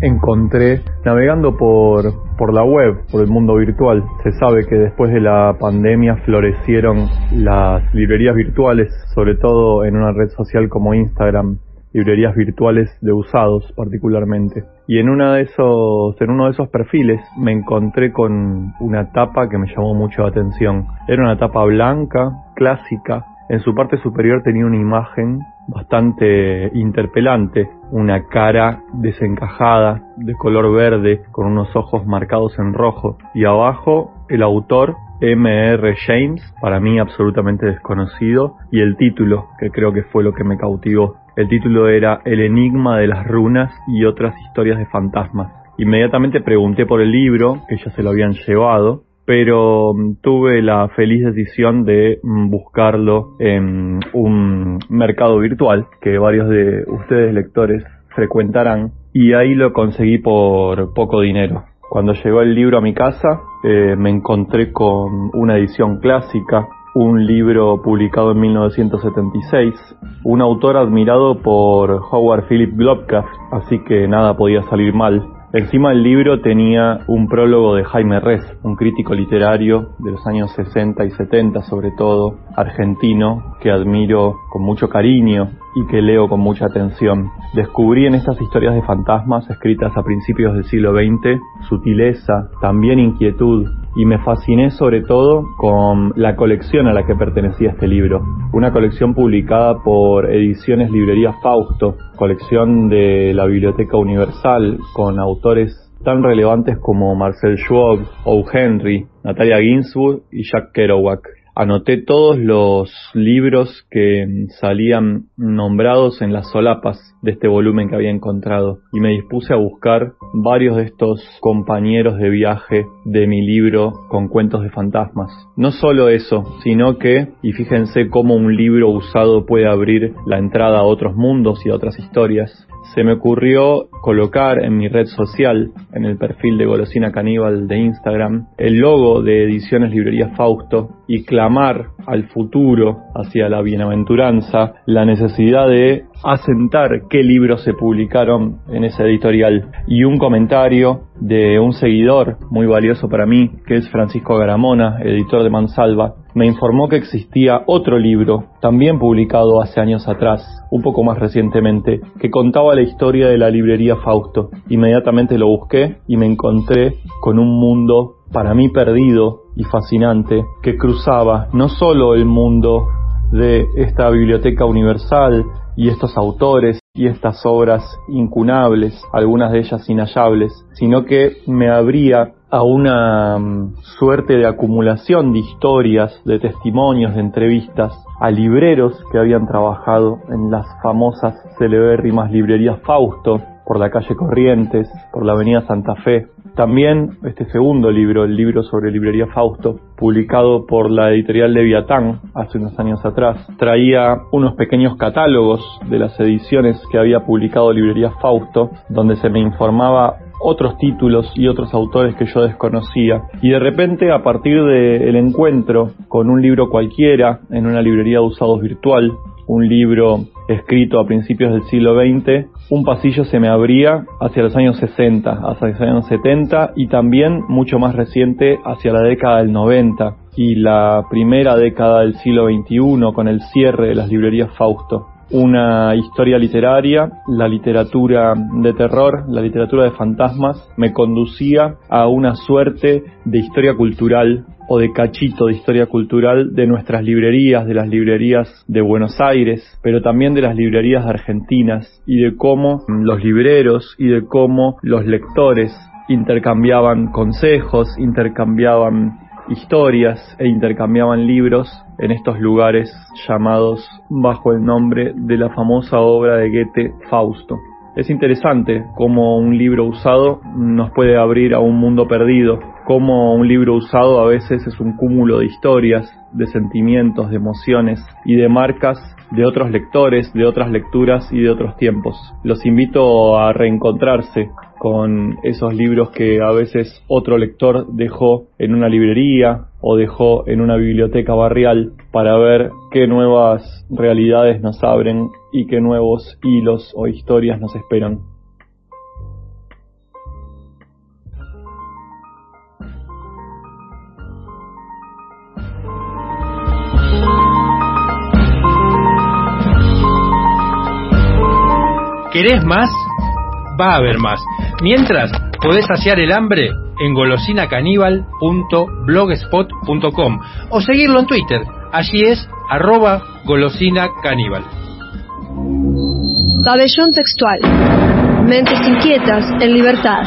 encontré navegando por, por la web, por el mundo virtual. Se sabe que después de la pandemia florecieron las librerías virtuales, sobre todo en una red social como Instagram, librerías virtuales de usados particularmente. Y en una de esos, en uno de esos perfiles me encontré con una tapa que me llamó mucho la atención. Era una tapa blanca, clásica. En su parte superior tenía una imagen bastante interpelante, una cara desencajada de color verde con unos ojos marcados en rojo y abajo el autor M.R. James, para mí absolutamente desconocido, y el título, que creo que fue lo que me cautivó. El título era El enigma de las runas y otras historias de fantasmas. Inmediatamente pregunté por el libro, que ya se lo habían llevado, pero mm, tuve la feliz decisión de mm, buscarlo en un mercado virtual que varios de ustedes lectores frecuentarán y ahí lo conseguí por poco dinero. Cuando llegó el libro a mi casa eh, me encontré con una edición clásica, un libro publicado en 1976, un autor admirado por Howard Philip Lovecraft, así que nada podía salir mal. Encima del libro tenía un prólogo de Jaime Res, un crítico literario de los años 60 y 70 sobre todo, argentino, que admiro con mucho cariño y que leo con mucha atención. Descubrí en estas historias de fantasmas escritas a principios del siglo XX sutileza, también inquietud, y me fasciné sobre todo con la colección a la que pertenecía este libro, una colección publicada por Ediciones Librería Fausto, colección de la Biblioteca Universal con autores tan relevantes como Marcel Schwab, O. Henry, Natalia Ginsburg y Jack Kerouac anoté todos los libros que salían nombrados en las solapas de este volumen que había encontrado y me dispuse a buscar varios de estos compañeros de viaje de mi libro con cuentos de fantasmas. No solo eso, sino que, y fíjense cómo un libro usado puede abrir la entrada a otros mundos y a otras historias, se me ocurrió colocar en mi red social, en el perfil de Golosina Caníbal de Instagram, el logo de Ediciones Librería Fausto y clamar al futuro, hacia la bienaventuranza, la necesidad de asentar qué libros se publicaron en esa editorial. Y un comentario de un seguidor muy valioso para mí, que es Francisco Garamona, editor de Mansalva, me informó que existía otro libro, también publicado hace años atrás, un poco más recientemente, que contaba la historia de la librería Fausto. Inmediatamente lo busqué y me encontré con un mundo para mí perdido y fascinante que cruzaba no solo el mundo de esta biblioteca universal y estos autores y estas obras incunables, algunas de ellas inhallables, sino que me abría a una mm, suerte de acumulación de historias, de testimonios, de entrevistas a libreros que habían trabajado en las famosas celebérrimas librerías Fausto, por la calle Corrientes, por la avenida Santa Fe. También este segundo libro, el libro sobre librería Fausto, publicado por la editorial Leviatán hace unos años atrás, traía unos pequeños catálogos de las ediciones que había publicado Librería Fausto, donde se me informaba otros títulos y otros autores que yo desconocía. Y de repente, a partir del encuentro con un libro cualquiera en una librería de usados virtual, un libro escrito a principios del siglo XX, un pasillo se me abría hacia los años 60, hacia los años 70 y también mucho más reciente hacia la década del 90 y la primera década del siglo XXI con el cierre de las librerías Fausto una historia literaria, la literatura de terror, la literatura de fantasmas, me conducía a una suerte de historia cultural o de cachito de historia cultural de nuestras librerías, de las librerías de Buenos Aires, pero también de las librerías argentinas y de cómo los libreros y de cómo los lectores intercambiaban consejos, intercambiaban historias e intercambiaban libros en estos lugares llamados bajo el nombre de la famosa obra de Goethe Fausto. Es interesante cómo un libro usado nos puede abrir a un mundo perdido, cómo un libro usado a veces es un cúmulo de historias, de sentimientos, de emociones y de marcas de otros lectores, de otras lecturas y de otros tiempos. Los invito a reencontrarse con esos libros que a veces otro lector dejó en una librería o dejó en una biblioteca barrial para ver qué nuevas realidades nos abren y qué nuevos hilos o historias nos esperan. ¿Querés más? Va a haber más. Mientras, podés saciar el hambre en golosinacaníbal.blogspot.com o seguirlo en Twitter. Allí es arroba golosinacaníbal. Pabellón textual. Mentes inquietas en libertad.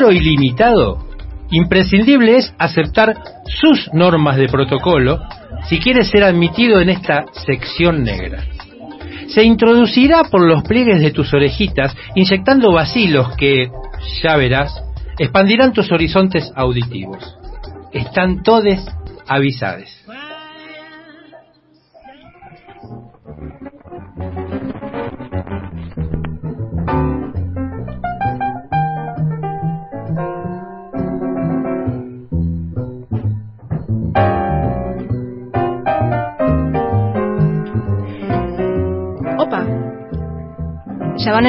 Aforo ilimitado, imprescindible es aceptar sus normas de protocolo si quiere ser admitido en esta sección negra. Se introducirá por los pliegues de tus orejitas, inyectando vacilos que, ya verás, expandirán tus horizontes auditivos. Están todes avisades.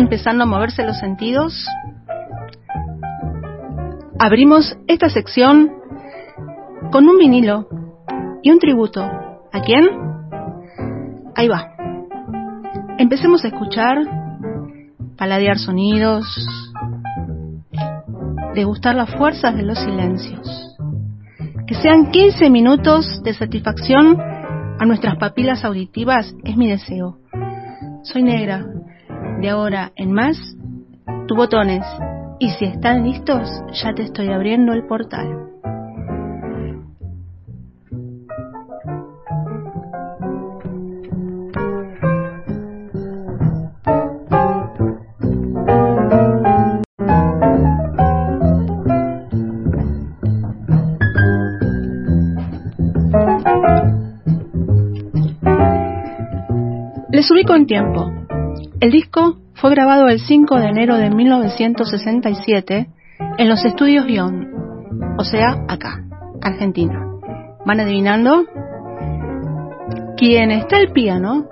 Empezando a moverse los sentidos. Abrimos esta sección con un vinilo y un tributo. ¿A quién? Ahí va. Empecemos a escuchar, paladear sonidos, degustar las fuerzas de los silencios. Que sean 15 minutos de satisfacción a nuestras papilas auditivas es mi deseo. Soy negra. De ahora en más, tu botones. Y si están listos, ya te estoy abriendo el portal. Les ubico en tiempo. El disco fue grabado el 5 de enero de 1967 en los estudios Guión, o sea, acá, Argentina. ¿Van adivinando? Quien está al piano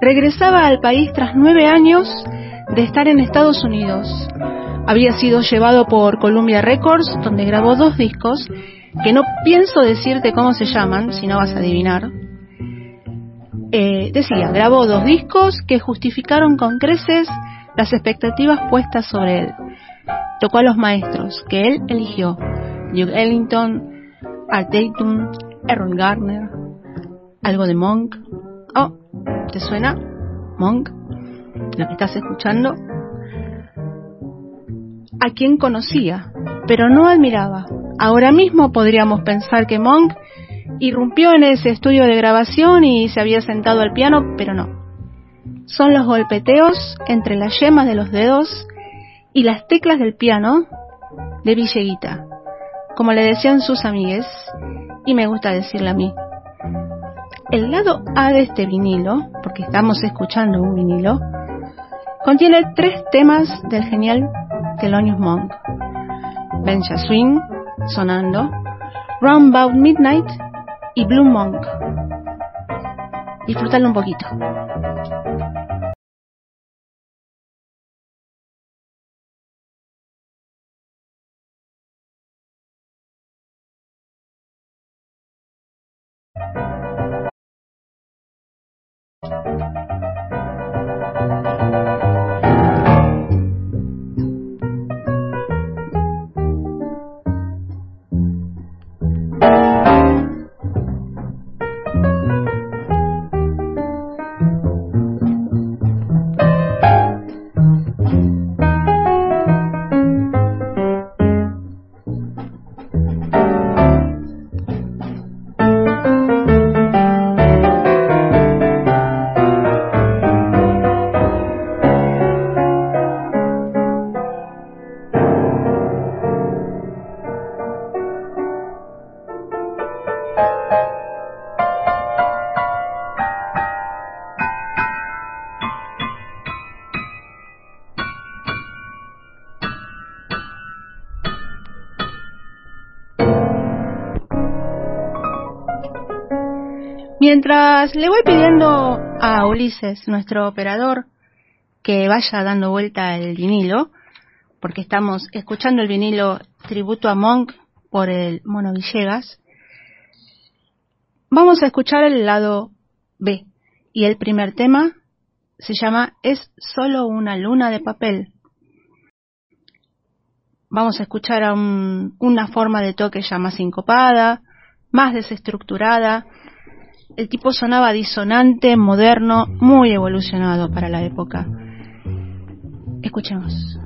regresaba al país tras nueve años de estar en Estados Unidos. Había sido llevado por Columbia Records, donde grabó dos discos, que no pienso decirte cómo se llaman, si no vas a adivinar. Eh, decía, grabó dos discos que justificaron con creces las expectativas puestas sobre él. Tocó a los maestros que él eligió, Duke Ellington, Art Tatum, Errol Garner, algo de Monk. Oh, ¿te suena? Monk, lo que estás escuchando. A quien conocía, pero no admiraba. Ahora mismo podríamos pensar que Monk irrumpió en ese estudio de grabación y se había sentado al piano, pero no. Son los golpeteos entre las yemas de los dedos y las teclas del piano de Villeguita, como le decían sus amigues, y me gusta decirle a mí. El lado A de este vinilo, porque estamos escuchando un vinilo, contiene tres temas del genial Thelonious Monk. Benja Swing, sonando, Round About Midnight y Blue Monk. Disfrutarlo un poquito. Mientras le voy pidiendo a Ulises, nuestro operador, que vaya dando vuelta el vinilo, porque estamos escuchando el vinilo Tributo a Monk por el Mono Villegas, vamos a escuchar el lado B. Y el primer tema se llama Es solo una luna de papel. Vamos a escuchar a una forma de toque ya más sincopada, más desestructurada, el tipo sonaba disonante, moderno, muy evolucionado para la época. Escuchemos.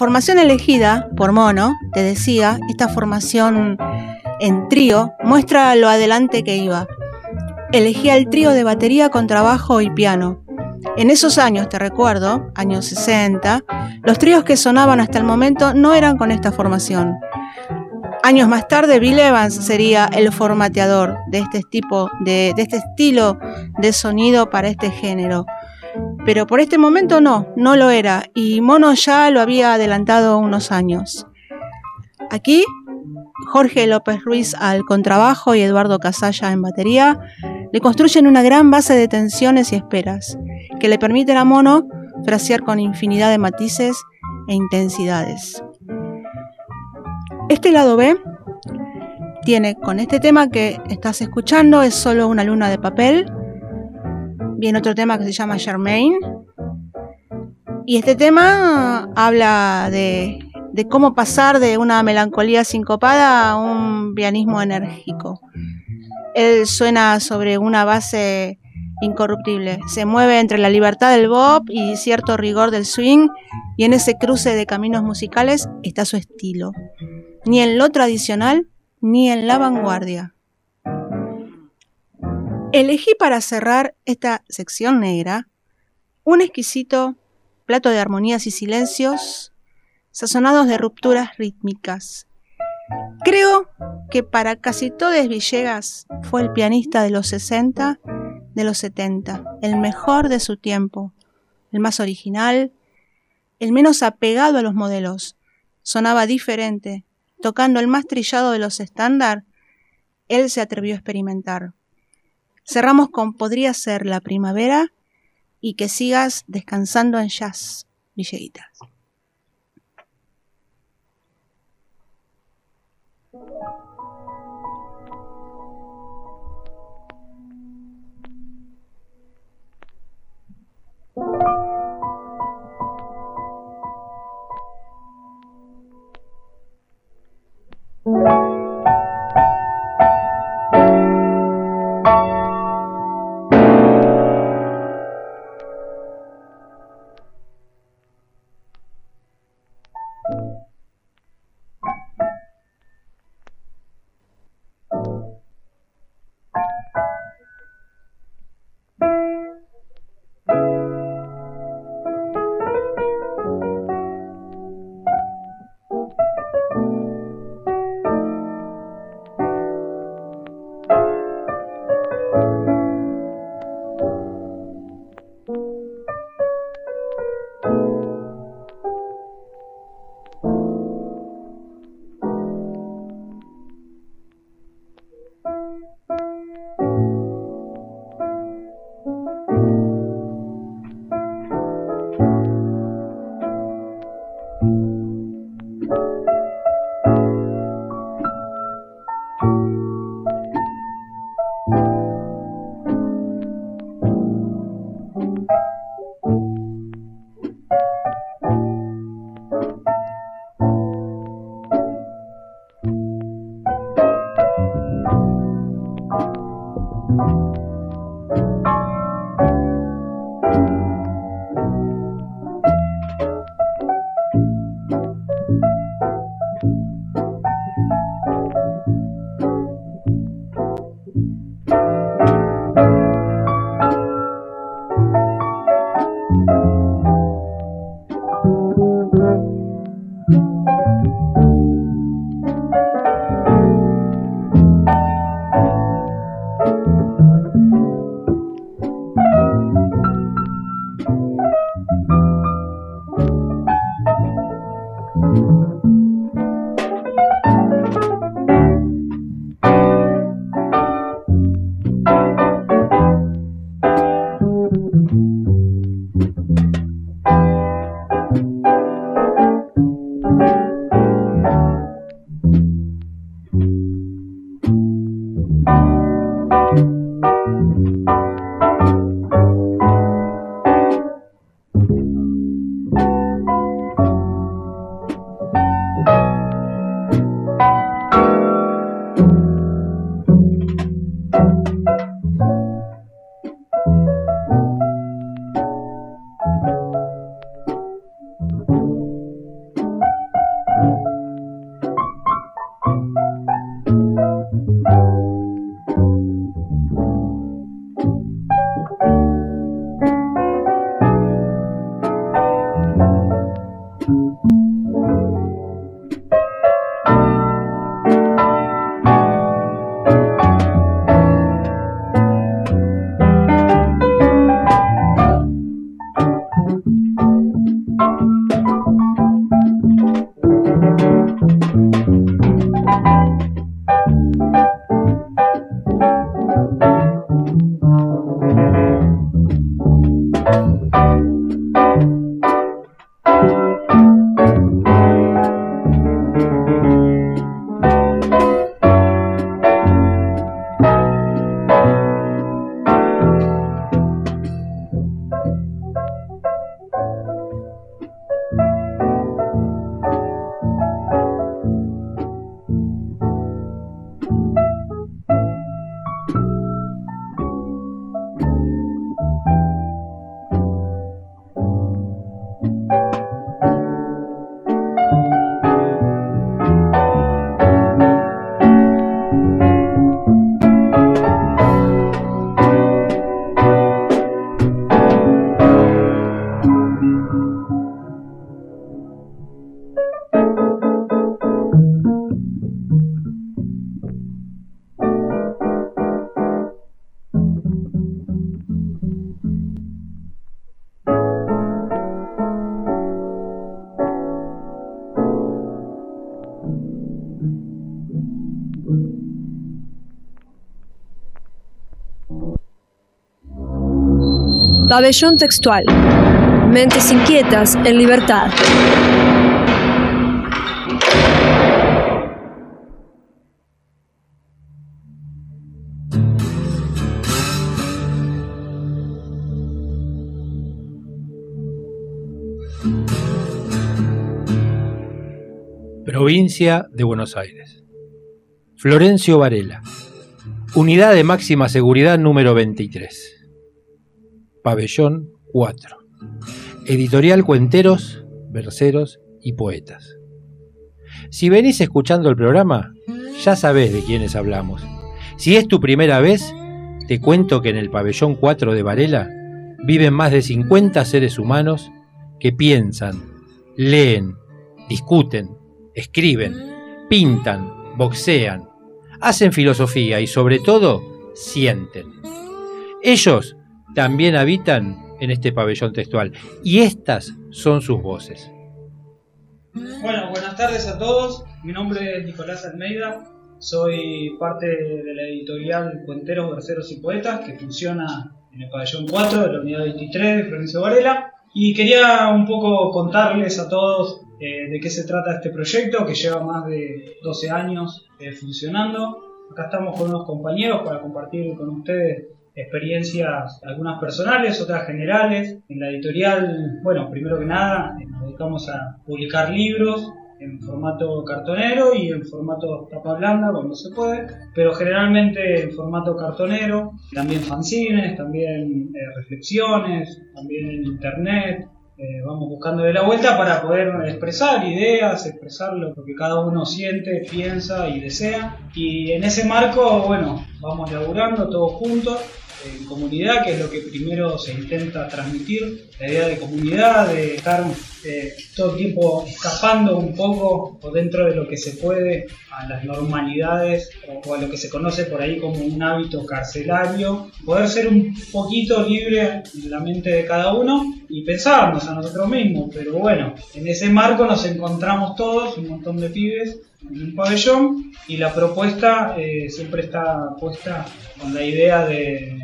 Formación elegida por Mono, te decía, esta formación en trío, muestra lo adelante que iba. Elegía el trío de batería con trabajo y piano. En esos años, te recuerdo, años 60, los tríos que sonaban hasta el momento no eran con esta formación. Años más tarde, Bill Evans sería el formateador de este tipo, de, de este estilo de sonido para este género. Pero por este momento no, no lo era, y Mono ya lo había adelantado unos años. Aquí, Jorge López Ruiz al contrabajo y Eduardo Casalla en batería le construyen una gran base de tensiones y esperas, que le permiten a Mono frasear con infinidad de matices e intensidades. Este lado B tiene con este tema que estás escuchando, es solo una luna de papel, Viene otro tema que se llama Germain. Y este tema habla de, de cómo pasar de una melancolía sincopada a un pianismo enérgico. Él suena sobre una base incorruptible. Se mueve entre la libertad del bop y cierto rigor del swing, y en ese cruce de caminos musicales está su estilo. Ni en lo tradicional, ni en la vanguardia. Elegí para cerrar esta sección negra un exquisito plato de armonías y silencios sazonados de rupturas rítmicas. Creo que para casi todos Villegas fue el pianista de los 60, de los 70, el mejor de su tiempo, el más original, el menos apegado a los modelos. Sonaba diferente, tocando el más trillado de los estándar, él se atrevió a experimentar. Cerramos con Podría ser la primavera y que sigas descansando en jazz, Villeguitas. Pabellón textual. Mentes inquietas en libertad. Provincia de Buenos Aires. Florencio Varela. Unidad de máxima seguridad número 23. Pabellón 4. Editorial Cuenteros, Verseros y Poetas. Si venís escuchando el programa, ya sabés de quiénes hablamos. Si es tu primera vez, te cuento que en el Pabellón 4 de Varela viven más de 50 seres humanos que piensan, leen, discuten, escriben, pintan, boxean, hacen filosofía y sobre todo sienten. Ellos también habitan en este pabellón textual y estas son sus voces. Bueno, buenas tardes a todos. Mi nombre es Nicolás Almeida. Soy parte de la editorial Cuenteros, Verseros y Poetas que funciona en el pabellón 4 de la unidad 23 de Florencio Varela. Y quería un poco contarles a todos eh, de qué se trata este proyecto que lleva más de 12 años eh, funcionando. Acá estamos con unos compañeros para compartir con ustedes experiencias, algunas personales, otras generales. En la editorial, bueno, primero que nada, nos dedicamos a publicar libros en formato cartonero y en formato tapa blanda cuando se puede, pero generalmente en formato cartonero, también fanzines, también eh, reflexiones, también en internet, eh, vamos buscando de la vuelta para poder expresar ideas, expresar lo que cada uno siente, piensa y desea. Y en ese marco, bueno, vamos laburando todos juntos comunidad, que es lo que primero se intenta transmitir, la idea de comunidad, de estar eh, todo el tiempo escapando un poco o dentro de lo que se puede a las normalidades o, a lo que se conoce por ahí como un hábito carcelario, poder ser un poquito libre en la mente de cada uno y pensarnos a nosotros mismos, pero bueno, en ese marco nos encontramos todos, un montón de pibes en un pabellón y la propuesta eh, siempre está puesta con la idea de,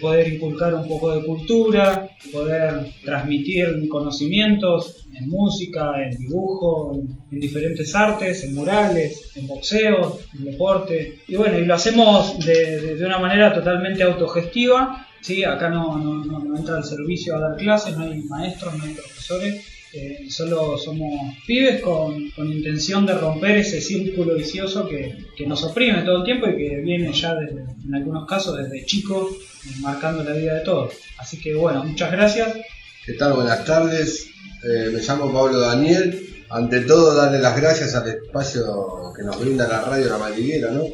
poder inculcar un poco de cultura, poder transmitir conocimientos en música, en dibujo, en, diferentes artes, en murales, en boxeo, en deporte. Y bueno, y lo hacemos de, de una manera totalmente autogestiva. ¿sí? Acá no, no, no entra el servicio a dar clases, no hay maestros, no hay profesores eh, solo somos pibes con, intención de romper ese círculo vicioso que, nos oprime todo el tiempo y que viene ya desde, en algunos casos desde chicos marcando la vida de todos. Así que bueno, muchas gracias. ¿Qué tal? Buenas tardes. Eh, me llamo Pablo Daniel. Ante todo, darle las gracias al espacio que nos brinda la radio La Madriguera, ¿no?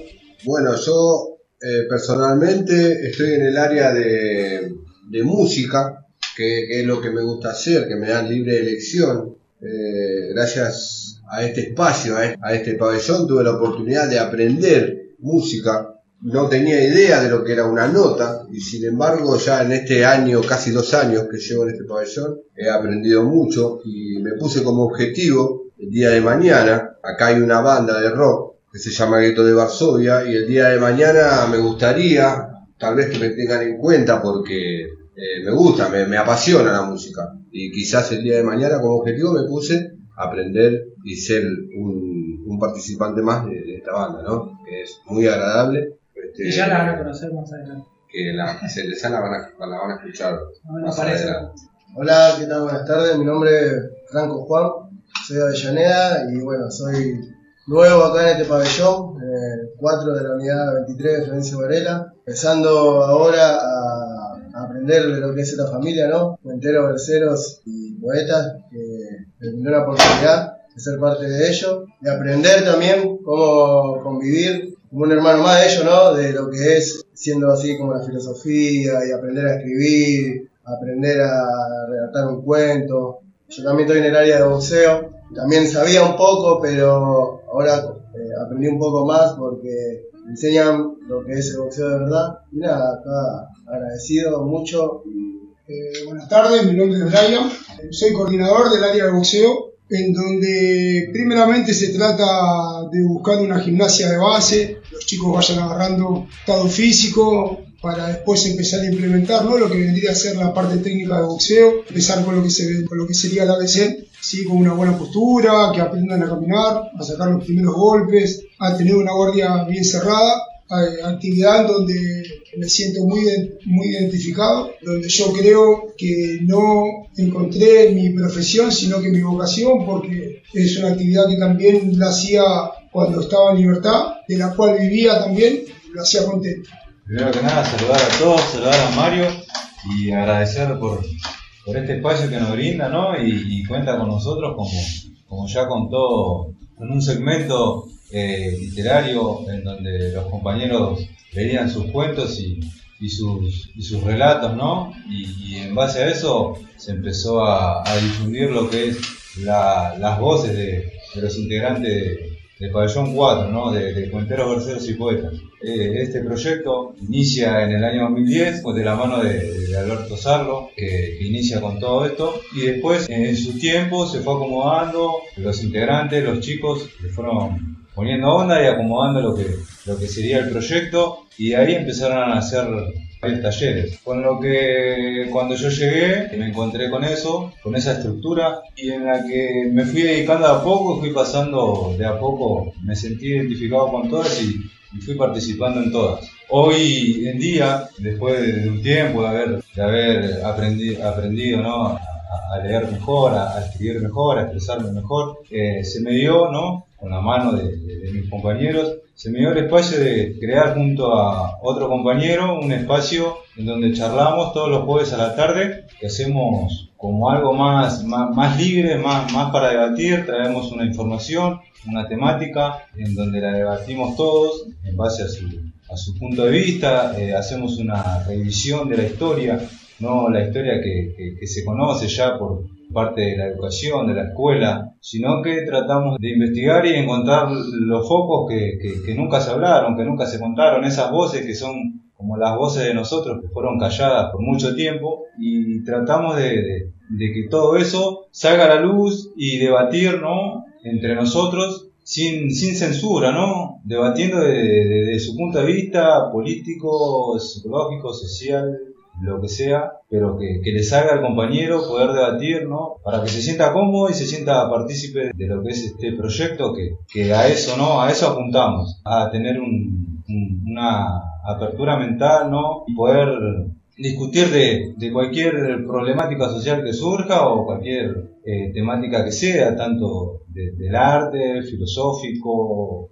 Bueno, yo eh, personalmente estoy en el área de, de música, que, es lo que me gusta hacer, que me dan libre elección. Eh, gracias a este espacio, a este pabellón, tuve la oportunidad de aprender música. No tenía idea de lo que era una nota y sin embargo ya en este año, casi dos años que llevo en este pabellón, he aprendido mucho y me puse como objetivo el día de mañana, acá hay una banda de rock que se llama Gueto de Varsovia y el día de mañana me gustaría tal vez que me tengan en cuenta porque eh, me gusta, me, apasiona la música. Y quizás el día de mañana como objetivo me puse aprender y ser un, un participante más de, esta banda, ¿no? Que es muy agradable. Este, y ya la van a conocer más adelante. Que la, se les la van a, la van a escuchar más adelante. Hola, ¿qué tal? Buenas tardes. Mi nombre es Franco Juan, soy de Avellaneda y bueno, soy nuevo acá en este pabellón, en el 4 de la unidad 23 de Florencio Varela, empezando ahora a de lo que es esta familia, ¿no? Cuenteros, verseros y poetas, que me la oportunidad de ser parte de ello, de aprender también cómo convivir como un hermano más de ellos, ¿no? De lo que es siendo así como la filosofía y aprender a escribir, aprender a redactar un cuento. Yo también estoy en el área de boxeo, también sabía un poco, pero ahora eh, aprendí un poco más porque enseñan lo que es el boxeo de verdad. Y nada, acá agradecido mucho. Eh, buenas tardes, mi nombre es Brian, soy coordinador del área de boxeo en donde primeramente se trata de buscar una gimnasia de base, los chicos vayan agarrando estado físico para después empezar a implementar ¿no? lo que vendría a ser la parte técnica de boxeo, empezar con lo que, se, con lo que sería el ABC, ¿sí? con una buena postura, que aprendan a caminar, a sacar los primeros golpes, a tener una guardia bien cerrada actividad donde me siento muy, muy identificado, donde yo creo que no encontré mi profesión, sino que mi vocación, porque es una actividad que también la hacía cuando estaba en libertad, de la cual vivía también, lo hacía contento. Primero que nada, saludar a todos, saludar a Mario y agradecer por, por este espacio que nos brinda, ¿no? Y, cuenta con nosotros como, como ya contó en un segmento eh, literario en donde los compañeros leían sus cuentos y, y, sus, y sus relatos, ¿no? Y, en base a eso se empezó a, difundir lo que es las voces de, los integrantes de Pabellón 4, ¿no? de, Cuenteros, Verseros y Poetas. Eh, este proyecto inicia en el año 2010 pues de la mano de, Alberto Sarlo, que, inicia con todo esto, y después en su tiempo se fue acomodando, los integrantes, los chicos, se fueron poniendo onda y acomodando lo que, lo que sería el proyecto, y ahí empezaron a hacer varios talleres. Con lo que cuando yo llegué me encontré con eso, con esa estructura y en la que me fui dedicando a poco, fui pasando de a poco, me sentí identificado con todas y, fui participando en todas. Hoy en día, después de un tiempo de haber, de haber aprendido, aprendido ¿no? a, leer mejor, a, escribir mejor, a expresarme mejor, eh, se me dio, ¿no? Con la mano de, mis compañeros, se me dio el espacio de crear junto a otro compañero un espacio en donde charlamos todos los jueves a la tarde, que hacemos como algo más, más, libre, más, más para debatir, traemos una información, una temática en donde la debatimos todos en base a su, a su punto de vista, eh, hacemos una revisión de la historia, no la historia que, que se conoce ya por, parte de la educación, de la escuela, sino que tratamos de investigar y encontrar los focos que, que, nunca se hablaron, que nunca se contaron, esas voces que son como las voces de nosotros que fueron calladas por mucho tiempo y tratamos de, de, que todo eso salga a la luz y debatir ¿no? entre nosotros sin, sin censura, ¿no? debatiendo desde de, su punto de vista político, psicológico, social, lo que sea, pero que, que le salga al compañero poder debatir, ¿no? Para que se sienta cómodo y se sienta partícipe de lo que es este proyecto, que, que a eso, ¿no? A eso apuntamos, a tener un, una apertura mental, ¿no? Y poder discutir de, de, cualquier problemática social que surja o cualquier eh, temática que sea, tanto del arte, filosófico,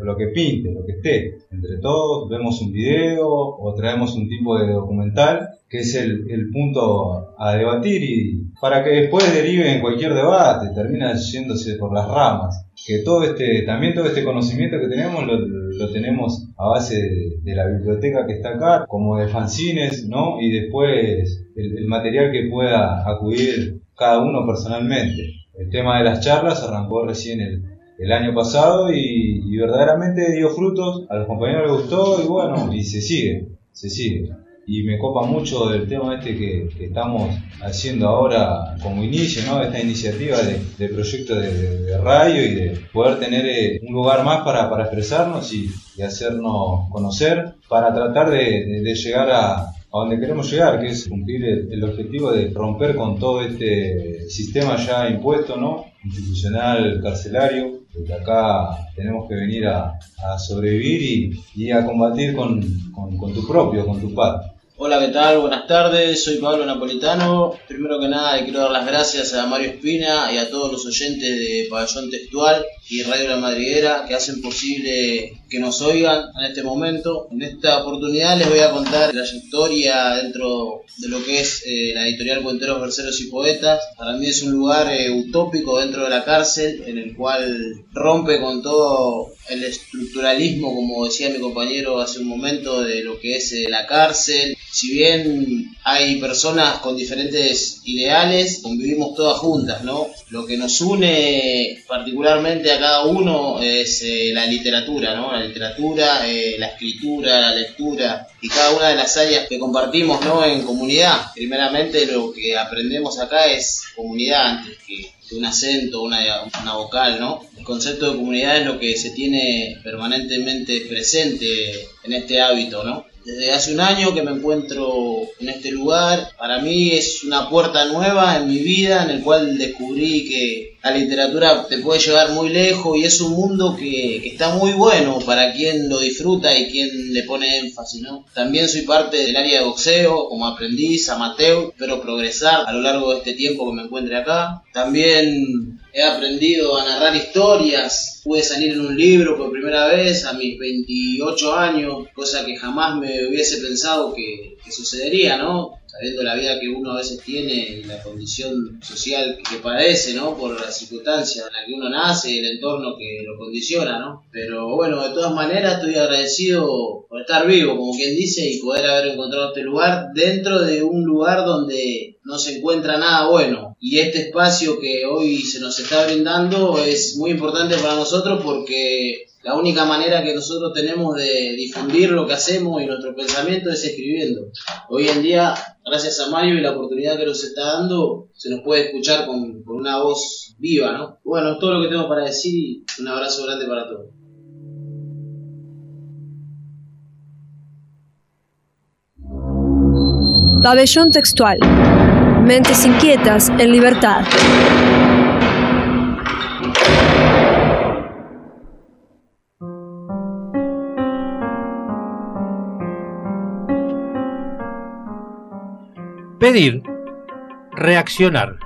lo que pinte, lo que esté. Entre todos vemos un video o traemos un tipo de documental que es el, el punto a debatir y para que después derive en cualquier debate, termina yéndose por las ramas. Que todo este, también todo este conocimiento que tenemos lo, lo tenemos a base de, la biblioteca que está acá, como de fanzines, ¿no? Y después el, el material que pueda acudir cada uno personalmente. El tema de las charlas arrancó recién el, el año pasado y, verdaderamente dio frutos, a los compañeros les gustó y bueno, y se sigue, se sigue. Y me copa mucho del tema este que, estamos haciendo ahora como inicio, ¿no? Esta iniciativa de, proyecto de, radio y de poder tener eh, un lugar más para, para expresarnos y, hacernos conocer, para tratar de, llegar a, a donde queremos llegar, que es cumplir el, objetivo de romper con todo este sistema ya impuesto, ¿no? institucional, carcelario, porque acá tenemos que venir a, sobrevivir y, a combatir con, con, tu propio, con tu padre. Hola, ¿qué tal? Buenas tardes, soy Pablo Napolitano. Primero que nada, quiero dar las gracias a Mario Espina y a todos los oyentes de Pabellón Textual y Radio La Madriguera que hacen posible que nos oigan en este momento. En esta oportunidad les voy a contar la trayectoria dentro de lo que es eh, la editorial Cuenteros, Verseros y Poetas. Para mí es un lugar eh, utópico dentro de la cárcel en el cual rompe con todo el estructuralismo, como decía mi compañero hace un momento, de lo que es eh, la cárcel. Si bien hay personas con diferentes ideales, convivimos todas juntas, ¿no? Lo que nos une particularmente a cada uno es eh, la literatura, ¿no? La literatura, eh, la escritura, la lectura y cada una de las áreas que compartimos, ¿no? En comunidad. Primeramente lo que aprendemos acá es comunidad antes que, un acento, una, una vocal, ¿no? El concepto de comunidad es lo que se tiene permanentemente presente en este hábito, ¿no? Desde hace un año que me encuentro en este lugar, para mí es una puerta nueva en mi vida en el cual descubrí que la literatura te puede llevar muy lejos y es un mundo que, que está muy bueno para quien lo disfruta y quien le pone énfasis, ¿no? También soy parte del área de boxeo como aprendiz, amateur, espero progresar a lo largo de este tiempo que me encuentre acá. También he aprendido a narrar historias, pude salir en un libro por primera vez a mis 28 años, cosa que jamás me hubiese pensado que, que sucedería, ¿no? Sabiendo la vida que uno a veces tiene la condición social que padece, ¿no? Por la circunstancia en la que uno nace y el entorno que lo condiciona, ¿no? Pero bueno, de todas maneras estoy agradecido por estar vivo, como quien dice, y poder haber encontrado este lugar dentro de un lugar donde no se encuentra nada bueno. Y este espacio que hoy se nos está brindando es muy importante para nosotros porque la única manera que nosotros tenemos de difundir lo que hacemos y nuestro pensamiento es escribiendo. Hoy en día, gracias a Mario y la oportunidad que nos está dando, se nos puede escuchar con, con una voz viva, ¿no? Bueno, es todo lo que tengo para decir y un abrazo grande para todos. Pabellón textual. Mentes inquietas en libertad. Pedir, reaccionar,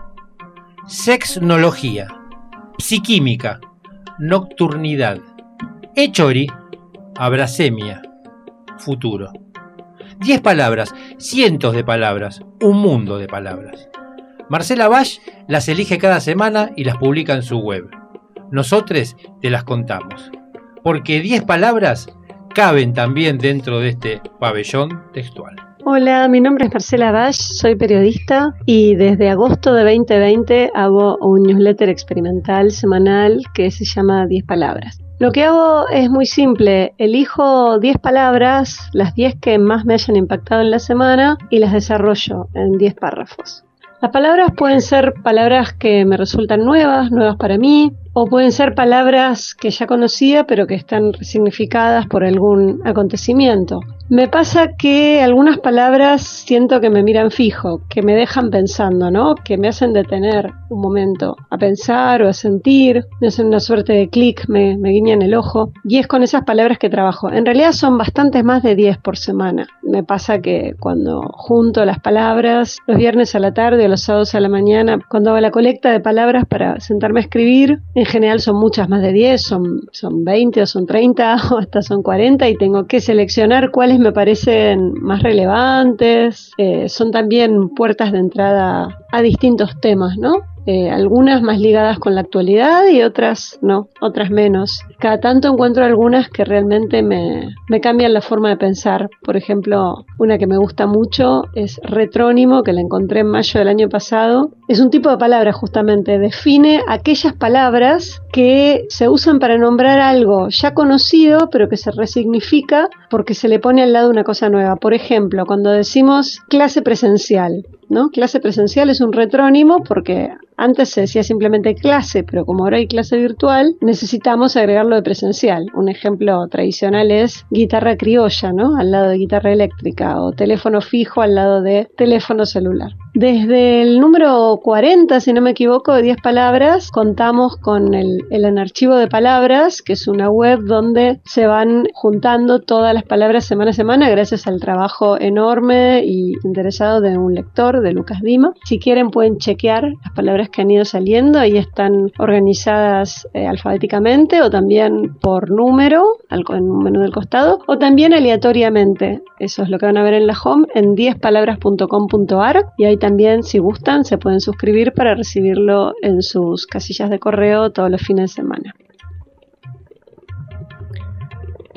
sexnología, psiquímica, nocturnidad, echori, abracemia, futuro. Diez palabras, cientos de palabras, un mundo de palabras. Marcela Bash las elige cada semana y las publica en su web. Nosotros te las contamos. Porque diez palabras caben también dentro de este pabellón textual. Hola, mi nombre es Marcela Bash, soy periodista y desde agosto de 2020 hago un newsletter experimental semanal que se llama 10 palabras. Lo que hago es muy simple, elijo 10 palabras, las 10 que más me hayan impactado en la semana y las desarrollo en 10 párrafos. Las palabras pueden ser palabras que me resultan nuevas, nuevas para mí, o pueden ser palabras que ya conocía pero que están resignificadas por algún acontecimiento. Me pasa que algunas palabras siento que me miran fijo, que me dejan pensando, ¿no? Que me hacen detener un momento a pensar o a sentir, me hacen una suerte de clic, me, me guiñan el ojo. Y es con esas palabras que trabajo. En realidad son bastantes más de 10 por semana. Me pasa que cuando junto las palabras, los viernes a la tarde o los sábados a la mañana, cuando hago la colecta de palabras para sentarme a escribir, en general son muchas más de 10, son, son 20 o son 30 o hasta son 40 y tengo que seleccionar cuáles me parecen más relevantes. Eh, son también puertas de entrada a distintos temas, ¿no? Eh, algunas más ligadas con la actualidad y otras no, otras menos. Cada tanto encuentro algunas que realmente me, me, cambian la forma de pensar. Por ejemplo, una que me gusta mucho es retrónimo, que la encontré en mayo del año pasado. Es un tipo de palabra justamente, define aquellas palabras que se usan para nombrar algo ya conocido, pero que se resignifica porque se le pone al lado una cosa nueva. Por ejemplo, cuando decimos clase presencial, ¿no? Clase presencial es un retrónimo porque antes se decía simplemente clase, pero como ahora hay clase virtual, necesitamos agregarlo de presencial. Un ejemplo tradicional es guitarra criolla, ¿no? Al lado de guitarra eléctrica o teléfono fijo al lado de teléfono celular. Desde el número 40, si no me equivoco, de 10 palabras, contamos con el, el archivo de palabras, que es una web donde se van juntando todas las palabras semana a semana gracias al trabajo enorme y interesado de un lector, de Lucas Dima. Si quieren pueden chequear las palabras que han ido saliendo y están organizadas eh, alfabéticamente o también por número en un menú del costado o también aleatoriamente. Eso es lo que van a ver en la home en 10palabras.com.ar y ahí también si gustan se pueden suscribir para recibirlo en sus casillas de correo todos los fines de semana.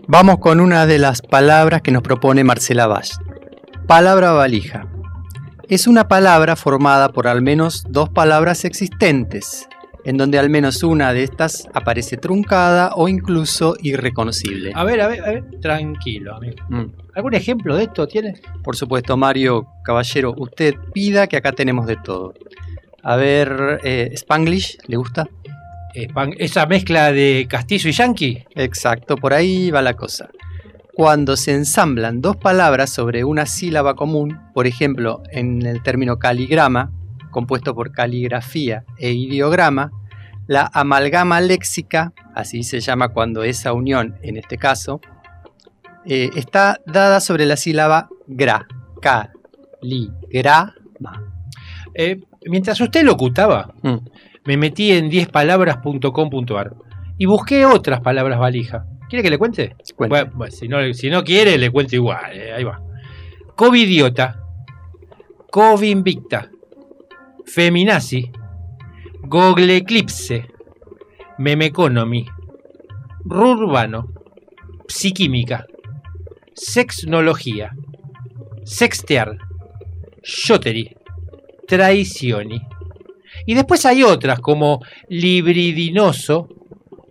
Vamos con una de las palabras que nos propone Marcela Vaz. Palabra valija. Es una palabra formada por al menos dos palabras existentes, en donde al menos una de estas aparece truncada o incluso irreconocible. A ver, a ver, a ver, tranquilo, amigo. Mm. ¿Algún ejemplo de esto tienes? Por supuesto, Mario Caballero, usted pida que acá tenemos de todo. A ver, eh, Spanglish, ¿le gusta? esa mezcla de castillo y yankee. Exacto, por ahí va la cosa. Cuando se ensamblan dos palabras sobre una sílaba común, por ejemplo, en el término caligrama, compuesto por caligrafía e ideograma, la amalgama léxica, así se llama cuando esa unión, en este caso, eh, está dada sobre la sílaba gra, ca, li, gra, eh, mientras usted locutaba, mm. me metí en 10palabras.com.ar y busqué otras palabras valija. ¿Quiere que le cuente? Bueno, si, no, si, no, quiere, le cuento igual. Eh, ahí va. Covidiota, Covinvicta, Feminazi, Google Eclipse, Memeconomy, Rurbano, Psiquímica, Sexnología, Sextear, Shottery, Traicioni. Y después hay otras como Libridinoso,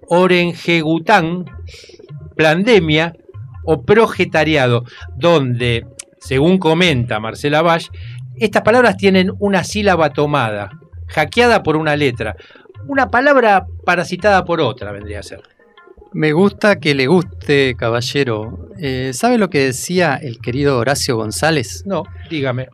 Orengegután, Plandemia o Progetariado, donde, según comenta Marcela Bash, estas palabras tienen una sílaba tomada, hackeada por una letra, una palabra parasitada por otra vendría a ser. Me gusta que le guste, caballero. Eh, ¿Sabe lo que decía el querido Horacio González? No, dígame.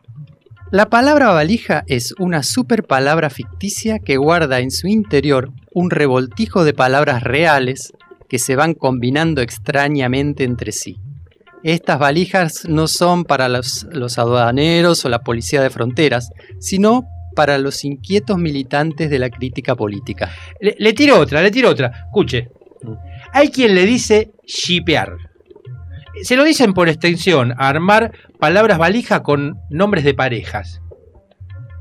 La palabra valija es una super palabra ficticia que guarda en su interior un revoltijo de palabras reales que se van combinando extrañamente entre sí. Estas valijas no son para los, los aduaneros o la policía de fronteras, sino para los inquietos militantes de la crítica política. Le, tiro otra, le tiro otra. Escuche. Hay quien le dice shipear. Se lo dicen por extensión, armar palabras valija con nombres de parejas.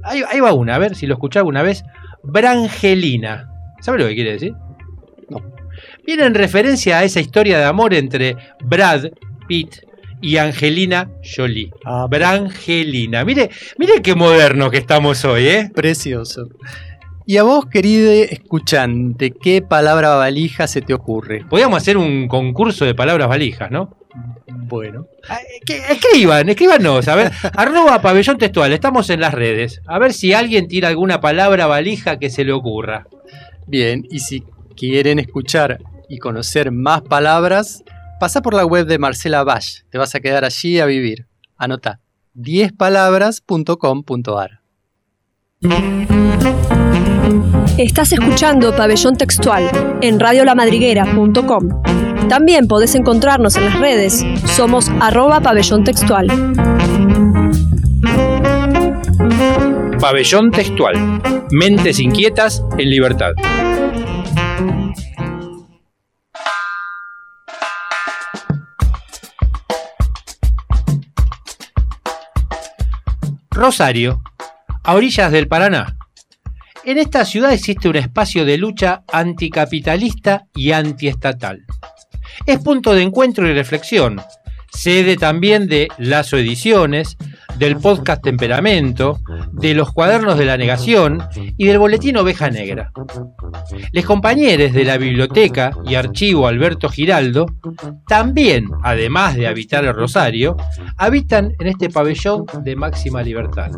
Ahí, va una, a ver si lo escuchaba una vez. Brangelina. ¿Sabe lo que quiere decir? No. Viene en referencia a esa historia de amor entre Brad Pitt y Angelina Jolie. Ah, Brangelina. Mire, mire qué moderno que estamos hoy, ¿eh? Precioso. Y a vos, querido escuchante, ¿qué palabra valija se te ocurre? Podríamos hacer un concurso de palabras valijas, ¿no? Bueno. Ah, escriban, escríbanos, a ver, arroba pabellón textual, estamos en las redes. A ver si alguien tira alguna palabra valija que se le ocurra. Bien, y si quieren escuchar y conocer más palabras, Pasa por la web de Marcela Bash, te vas a quedar allí a vivir. Anota 10palabras.com.ar. Estás escuchando Pabellón Textual en radiolamadriguera.com. También podés encontrarnos en las redes. Somos arroba pabellón textual. Pabellón Textual. Mentes inquietas en libertad. Rosario, a orillas del Paraná. En esta ciudad existe un espacio de lucha anticapitalista y antiestatal. Es punto de encuentro y reflexión, sede también de Lazo Ediciones, del podcast Temperamento, de los cuadernos de la negación y del boletín Oveja Negra. Les compañeros de la biblioteca y archivo Alberto Giraldo también, además de habitar el Rosario, habitan en este pabellón de máxima libertad.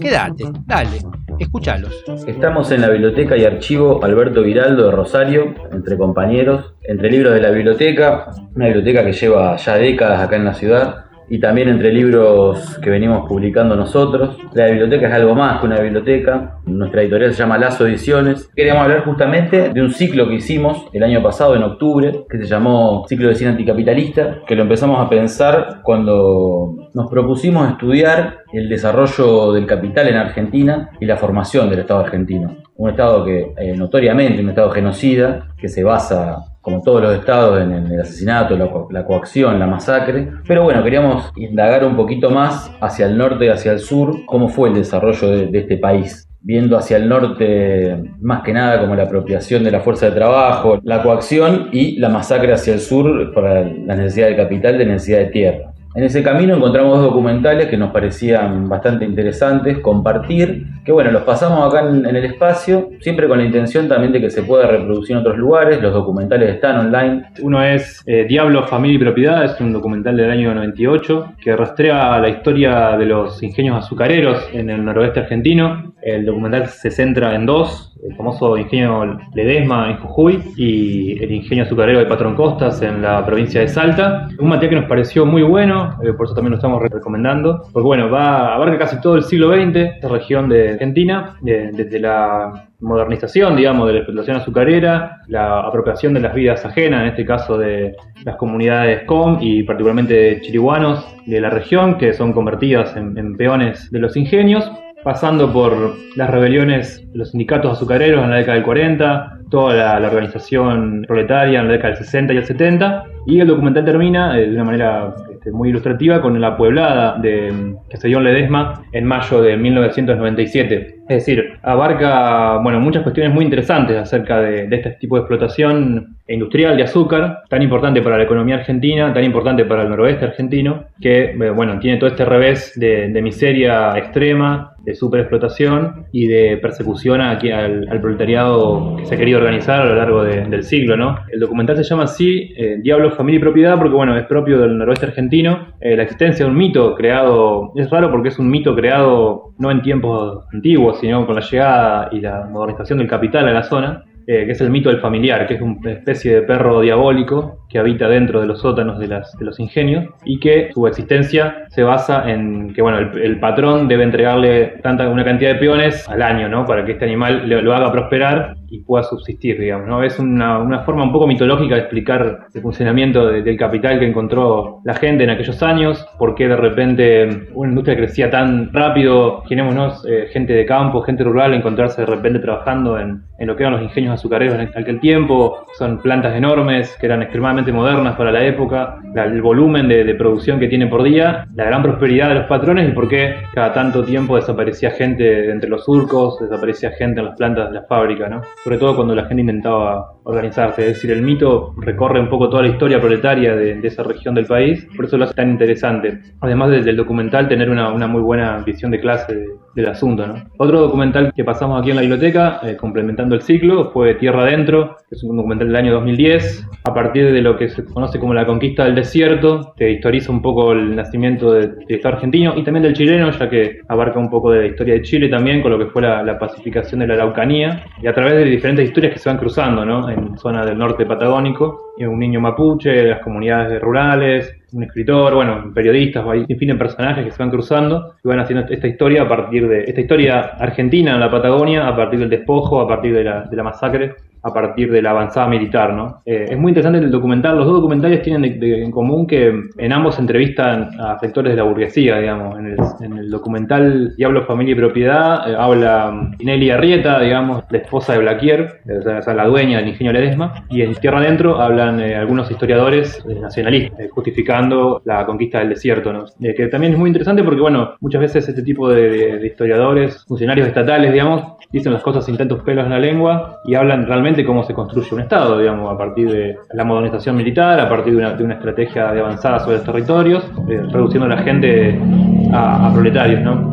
Quédate, dale, escúchalos. Estamos en la biblioteca y archivo Alberto Giraldo de Rosario, entre compañeros, entre libros de la biblioteca, una biblioteca que lleva ya décadas acá en la ciudad y también entre libros que venimos publicando nosotros. La biblioteca es algo más que una biblioteca. Nuestra editorial se llama Lazo Ediciones. Queríamos hablar justamente de un ciclo que hicimos el año pasado, en octubre, que se llamó Ciclo de Cine Anticapitalista, que lo empezamos a pensar cuando nos propusimos estudiar el desarrollo del capital en Argentina y la formación del Estado argentino. Un Estado que eh, notoriamente, un Estado genocida, que se basa como todos los estados, en el asesinato, la, coacción, la masacre. Pero bueno, queríamos indagar un poquito más hacia el norte hacia el sur, cómo fue el desarrollo de, este país viendo hacia el norte más que nada como la apropiación de la fuerza de trabajo, la coacción y la masacre hacia el sur para la necesidad de capital, de necesidad de tierra. En ese camino encontramos dos documentales que nos parecían bastante interesantes compartir, que bueno, los pasamos acá en, en, el espacio, siempre con la intención también de que se pueda reproducir en otros lugares, los documentales están online. Uno es eh, Diablo, Familia y Propiedad, es un documental del año 98 que rastrea la historia de los ingenios azucareros en el noroeste argentino. El documental se centra en dos, el famoso ingenio Ledesma en Jujuy y el ingenio azucarero de Patrón Costas en la provincia de Salta. Un material que nos pareció muy bueno, eh, por eso también lo estamos recomendando, porque bueno, va abarca casi todo el siglo XX, esta región de Argentina, de, desde la modernización, digamos, de la explotación azucarera, la apropiación de las vidas ajenas, en este caso de las comunidades COM y particularmente chiriguanos de la región, que son convertidas en, peones de los ingenios, pasando por las rebeliones de los sindicatos azucareros en la década del 40, toda la, la, organización proletaria en la década del 60 y el 70, y el documental termina eh, de una manera este, muy ilustrativa con la pueblada de, que se dio en Ledesma en mayo de 1997. Es decir, abarca bueno, muchas cuestiones muy interesantes acerca de, este tipo de explotación industrial de azúcar, tan importante para la economía argentina, tan importante para el noroeste argentino, que eh, bueno, tiene todo este revés de miseria extrema, de superexplotación y de persecución aquí al, al, proletariado que se ha querido organizar a lo largo de, del siglo. ¿no? El documental se llama así, eh, Diablo, Familia y Propiedad, porque bueno, es propio del noroeste argentino. Eh, la existencia de un mito creado, es raro porque es un mito creado no en tiempos antiguos, sino con la llegada y la modernización del capital a la zona, eh, que es el mito del familiar, que es una especie de perro diabólico que habita dentro de los sótanos de, los ingenios y que su existencia se basa en que bueno, el, patrón debe entregarle tanta una cantidad de peones al año, ¿no? Para que este animal lo haga prosperar y pueda subsistir, digamos, ¿no? Es una, una forma un poco mitológica de explicar el funcionamiento de, del capital que encontró la gente en aquellos años, por qué de repente una industria crecía tan rápido, imaginémonos eh, gente de campo, gente rural, encontrarse de repente trabajando en, en lo que eran los ingenios azucareros en aquel tiempo, son plantas enormes que eran extremadamente modernas para la época, la, el volumen de, de, producción que tienen por día, la gran prosperidad de los patrones y por qué cada tanto tiempo desaparecía gente entre los surcos, desaparecía gente en las plantas de la fábrica, ¿no? Sobre todo cuando la gente intentaba organizarse, es decir, el mito recorre un poco toda la historia proletaria de, de esa región del país, por eso lo hace tan interesante. Además del, del documental, tener una, una, muy buena visión de clase de, del asunto, ¿no? Otro documental que pasamos aquí en la biblioteca, eh, complementando el ciclo, fue Tierra Adentro, que es un documental del año 2010, a partir de lo que se conoce como la conquista del desierto, que historiza un poco el nacimiento del de Estado argentino y también del chileno, ya que abarca un poco de la historia de Chile también, con lo que fue la, la pacificación de la Araucanía, y a través de diferentes historias que se van cruzando, ¿no? En zona del norte patagónico, un niño mapuche, las comunidades rurales, un escritor, bueno, periodistas, hay fin de personajes que se van cruzando y van haciendo esta historia a partir de esta historia argentina en la Patagonia, a partir del despojo, a partir de la, de la masacre a partir de la avanzada militar, ¿no? Eh, es muy interesante el documental, los dos documentales tienen de, de, en común que en ambos entrevistan a sectores de la burguesía, digamos, en el, en el documental Diablo, Familia y Propiedad eh, habla Nelly Arrieta, digamos, la esposa de Blaquier, o sea, la dueña del ingenio Ledesma, y en Tierra Adentro hablan eh, algunos historiadores nacionalistas, justificando la conquista del desierto, ¿no? que también es muy interesante porque, bueno, muchas veces este tipo de, de historiadores, funcionarios estatales, digamos, dicen las cosas sin tantos pelos en la lengua y hablan realmente cómo se construye un Estado, digamos, a partir de la modernización militar, a partir de una, de una estrategia de avanzada sobre los territorios, eh, reduciendo a la gente a, a, proletarios, ¿no?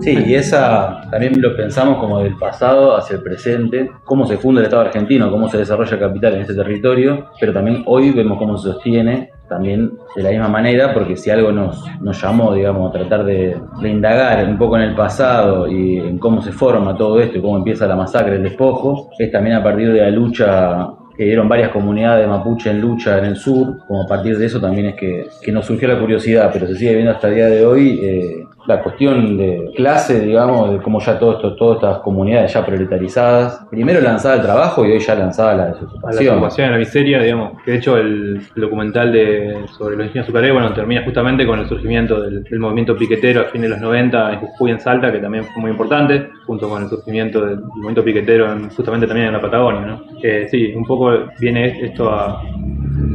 Sí, y esa también lo pensamos como del pasado hacia el presente, cómo se funda el Estado argentino, cómo se desarrolla el capital en ese territorio, pero también hoy vemos cómo se sostiene también de la misma manera, porque si algo nos, nos llamó, digamos, a tratar de, de, indagar un poco en el pasado y en cómo se forma todo esto y cómo empieza la masacre, el despojo, es también a partir de la lucha que dieron varias comunidades mapuche en lucha en el sur, como a partir de eso también es que, que nos surgió la curiosidad, pero se sigue viendo hasta el día de hoy eh, la cuestión de clase, digamos, de cómo ya todo esto, todas estas comunidades ya proletarizadas, primero lanzada al trabajo y hoy ya lanzada a la desocupación. A la ocupación, a la miseria, digamos, que de hecho el, el documental de, sobre los ingenios azucareros, bueno, termina justamente con el surgimiento del, del, movimiento piquetero a fines de los 90 en Jujuy, en Salta, que también fue muy importante, junto con el surgimiento del, movimiento piquetero en, justamente también en la Patagonia, ¿no? Eh, sí, un poco viene esto a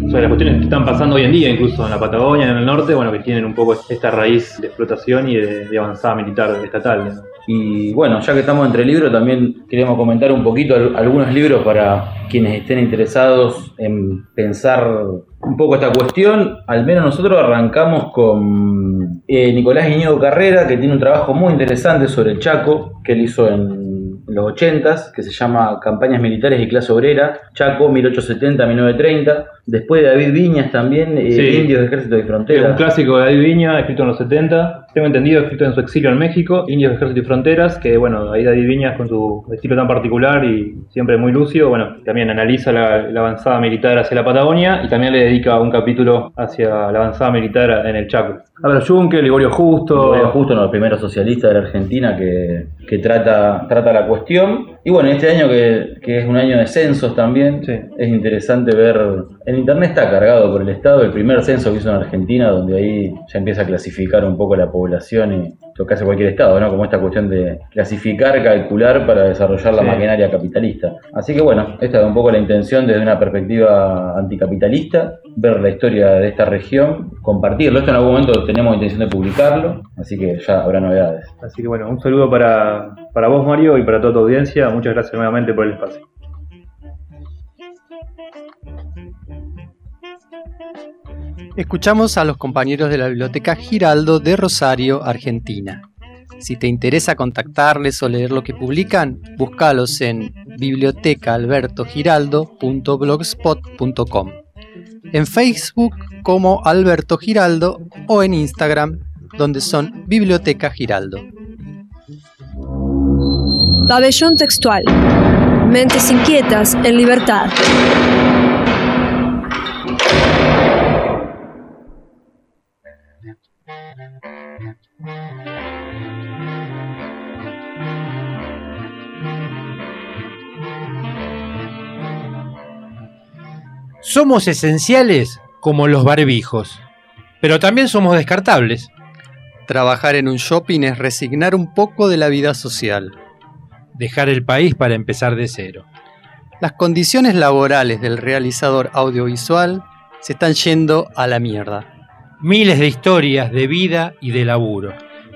sobre las cuestiones que están pasando hoy en día, incluso en la Patagonia, en el norte, bueno, que tienen un poco esta raíz de explotación y de, de avanzada militar estatal. ¿no? Y bueno, ya que estamos entre libros, también queremos comentar un poquito algunos libros para quienes estén interesados en pensar un poco esta cuestión, al menos nosotros arrancamos con eh, Nicolás Iñigo Carrera, que tiene un trabajo muy interesante sobre el Chaco, que él hizo en los 80 que se llama Campañas Militares y Clase Obrera, Chaco 1870-1930. Después de David Viñas también, eh, Sí. Indios de Ejército y Frontera. Es un clásico de David Viña, escrito en los 70. Tengo entendido, escrito en su exilio en México, Indios, Ejército y Fronteras, que bueno, ahí David Viñas con su estilo tan particular y siempre muy lúcido, bueno, también analiza la, la avanzada militar hacia la Patagonia y también le dedica un capítulo hacia la avanzada militar en el Chaco. Álvaro Junque, Ligorio Justo. Ligorio Justo, uno de los primeros socialistas de la Argentina que, que trata, trata la cuestión cuestión y bueno, este año que, que es un año de censos también, es interesante ver, en internet está cargado por el Estado el primer censo que hizo en Argentina, donde ahí ya empieza a clasificar un poco la población y lo que hace cualquier Estado, ¿no? Como esta cuestión de clasificar, calcular para desarrollar la Sí. maquinaria capitalista. Así que bueno, esta es un poco la intención desde una perspectiva anticapitalista, ver la historia de esta región, compartirlo. Esto en algún momento tenemos intención de publicarlo, así que ya habrá novedades. Así que bueno, un saludo para, para vos Mario y para toda tu audiencia. Muchas gracias nuevamente por el espacio. Escuchamos a los compañeros de la Biblioteca Giraldo de Rosario, Argentina. Si te interesa contactarles o leer lo que publican, búscalos en bibliotecaalbertogiraldo.blogspot.com, en Facebook como Alberto Giraldo o en Instagram donde son Biblioteca Giraldo. Pabellón textual. Mentes inquietas en libertad. Somos esenciales como los barbijos, pero también somos descartables. Trabajar en un shopping es resignar un poco de la vida social. Dejar el país para empezar de cero. Las condiciones laborales del realizador audiovisual se están yendo a la mierda. Miles de historias de vida y de laburo.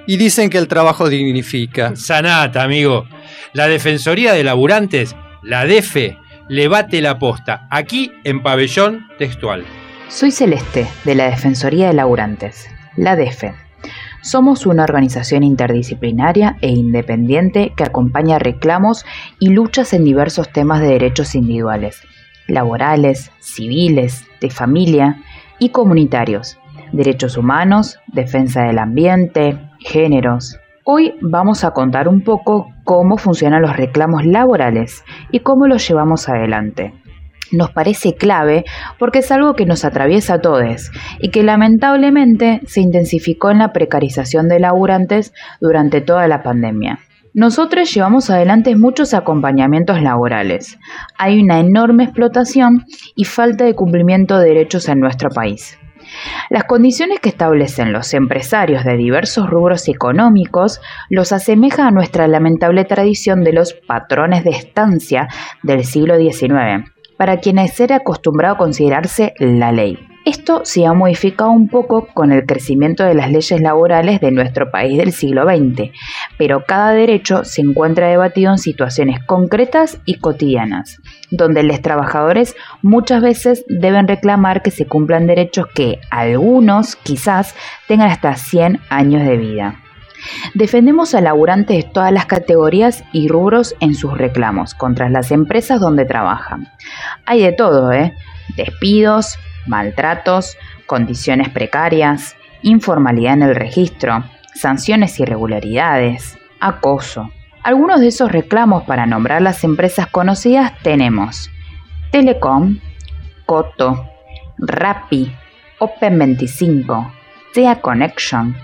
Y dicen que el trabajo dignifica. Sanata, amigo. La Defensoría de Laburantes, la DEFE, le bate la posta aquí en Pabellón Textual. Soy Celeste, de la Defensoría de Laburantes, la DEFE. Somos una organización interdisciplinaria e independiente que acompaña reclamos y luchas en diversos temas de derechos individuales, laborales, civiles, de familia y comunitarios, derechos humanos, defensa del ambiente, géneros. Hoy vamos a contar un poco cómo funcionan los reclamos laborales y cómo los llevamos adelante nos parece clave porque es algo que nos atraviesa a todos y que lamentablemente se intensificó en la precarización de laburantes durante toda la pandemia. Nosotros llevamos adelante muchos acompañamientos laborales. Hay una enorme explotación y falta de cumplimiento de derechos en nuestro país. Las condiciones que establecen los empresarios de diversos rubros económicos los asemeja a nuestra lamentable tradición de los patrones de estancia del siglo XIX, para quienes era acostumbrado a considerarse la ley. Esto se ha modificado un poco con el crecimiento de las leyes laborales de nuestro país del siglo XX, pero cada derecho se encuentra debatido en situaciones concretas y cotidianas, donde los trabajadores muchas veces deben reclamar que se cumplan derechos que algunos quizás tengan hasta 100 años de vida. Defendemos a laburantes de todas las categorías y rubros en sus reclamos contra las empresas donde trabajan. Hay de todo, ¿eh? Despidos, maltratos, condiciones precarias, informalidad en el registro, sanciones irregularidades, acoso. Algunos de esos reclamos para nombrar las empresas conocidas tenemos Telecom, Coto, Rappi, Open25, SEA Connection,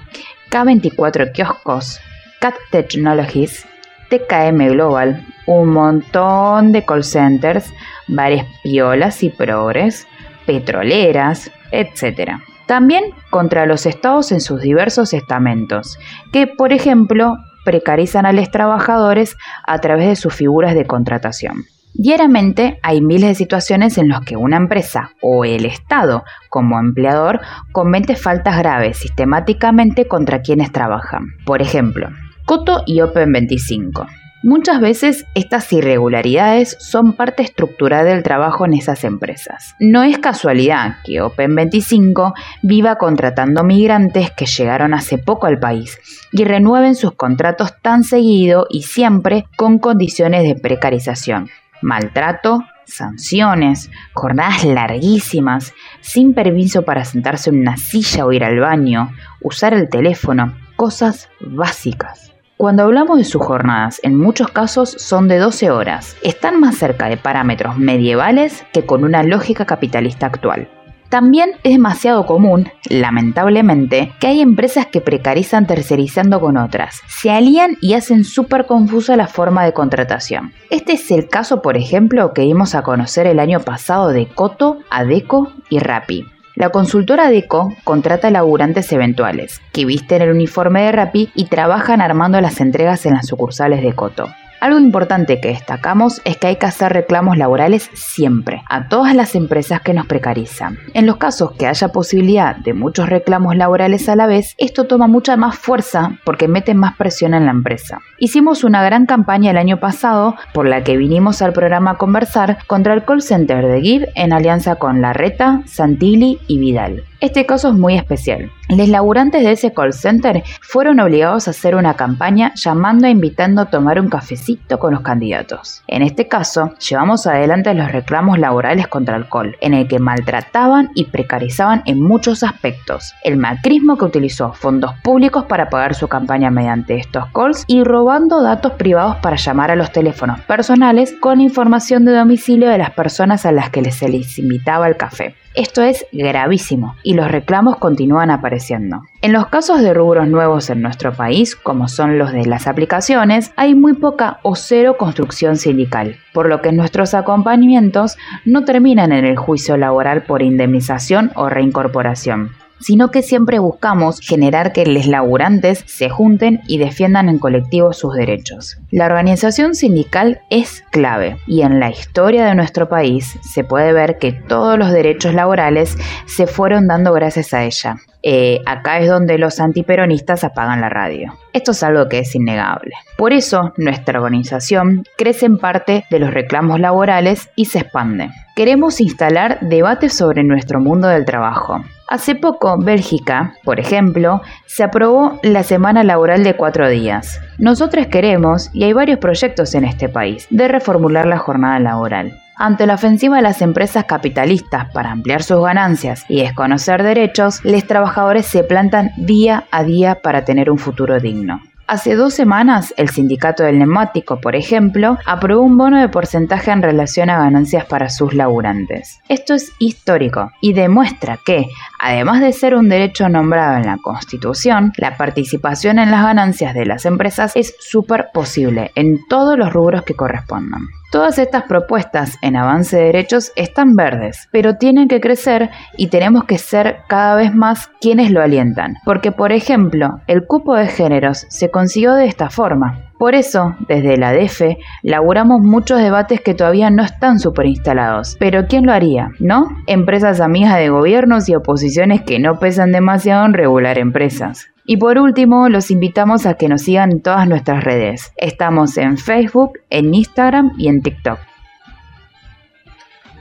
K24 Kioscos, Cat Technologies, TKM Global, un montón de call centers, bares piolas y progres, petroleras, etc. También contra los estados en sus diversos estamentos, que por ejemplo precarizan a los trabajadores a través de sus figuras de contratación. Diariamente hay miles de situaciones en las que una empresa o el Estado como empleador comete faltas graves sistemáticamente contra quienes trabajan. Por ejemplo, Coto y Open25. Muchas veces estas irregularidades son parte estructural del trabajo en esas empresas. No es casualidad que Open25 viva contratando migrantes que llegaron hace poco al país y renueven sus contratos tan seguido y siempre con condiciones de precarización, maltrato, sanciones, jornadas larguísimas, sin permiso para sentarse en una silla o ir al baño, usar el teléfono, cosas básicas. Cuando hablamos de sus jornadas, en muchos casos son de 12 horas. Están más cerca de parámetros medievales que con una lógica capitalista actual. También es demasiado común, lamentablemente, que hay empresas que precarizan tercerizando con otras, se alían y hacen súper confusa la forma de contratación. Este es el caso, por ejemplo, que dimos a conocer el año pasado de Coto, Adeco y Rappi. La consultora DECO contrata laburantes eventuales, que visten el uniforme de Rappi y trabajan armando las entregas en las sucursales de Coto. Algo importante que destacamos es que hay que hacer reclamos laborales siempre, a todas las empresas que nos precarizan. En los casos que haya posibilidad de muchos reclamos laborales a la vez, esto toma mucha más fuerza porque mete más presión en la empresa. Hicimos una gran campaña el año pasado por la que vinimos al programa a conversar contra el call center de Give en alianza con Larreta, Santilli y Vidal. Este caso es muy especial. Los laburantes de ese call center fueron obligados a hacer una campaña llamando e invitando a tomar un cafecito con los candidatos. En este caso, llevamos adelante los reclamos laborales contra el call, en el que maltrataban y precarizaban en muchos aspectos. El macrismo que utilizó fondos públicos para pagar su campaña mediante estos calls y robando datos privados para llamar a los teléfonos personales con información de domicilio de las personas a las que se les invitaba al café. Esto es gravísimo y los reclamos continúan apareciendo. En los casos de rubros nuevos en nuestro país, como son los de las aplicaciones, hay muy poca o cero construcción sindical, por lo que nuestros acompañamientos no terminan en el juicio laboral por indemnización o reincorporación sino que siempre buscamos generar que los laburantes se junten y defiendan en colectivo sus derechos. La organización sindical es clave y en la historia de nuestro país se puede ver que todos los derechos laborales se fueron dando gracias a ella. Eh, acá es donde los antiperonistas apagan la radio. Esto es algo que es innegable. Por eso, nuestra organización crece en parte de los reclamos laborales y se expande. Queremos instalar debates sobre nuestro mundo del trabajo. Hace poco, Bélgica, por ejemplo, se aprobó la semana laboral de cuatro días. Nosotros queremos, y hay varios proyectos en este país, de reformular la jornada laboral. Ante la ofensiva de las empresas capitalistas para ampliar sus ganancias y desconocer derechos, los trabajadores se plantan día a día para tener un futuro digno. Hace dos semanas, el sindicato del neumático, por ejemplo, aprobó un bono de porcentaje en relación a ganancias para sus laburantes. Esto es histórico y demuestra que, además de ser un derecho nombrado en la Constitución, la participación en las ganancias de las empresas es súper posible en todos los rubros que correspondan. Todas estas propuestas en avance de derechos están verdes, pero tienen que crecer y tenemos que ser cada vez más quienes lo alientan. Porque, por ejemplo, el cupo de géneros se consiguió de esta forma. Por eso, desde la DEFE, laburamos muchos debates que todavía no están super instalados. Pero ¿quién lo haría? ¿No? Empresas amigas de gobiernos y oposiciones que no pesan demasiado en regular empresas. Y por último, los invitamos a que nos sigan en todas nuestras redes. Estamos en Facebook, en Instagram y en TikTok.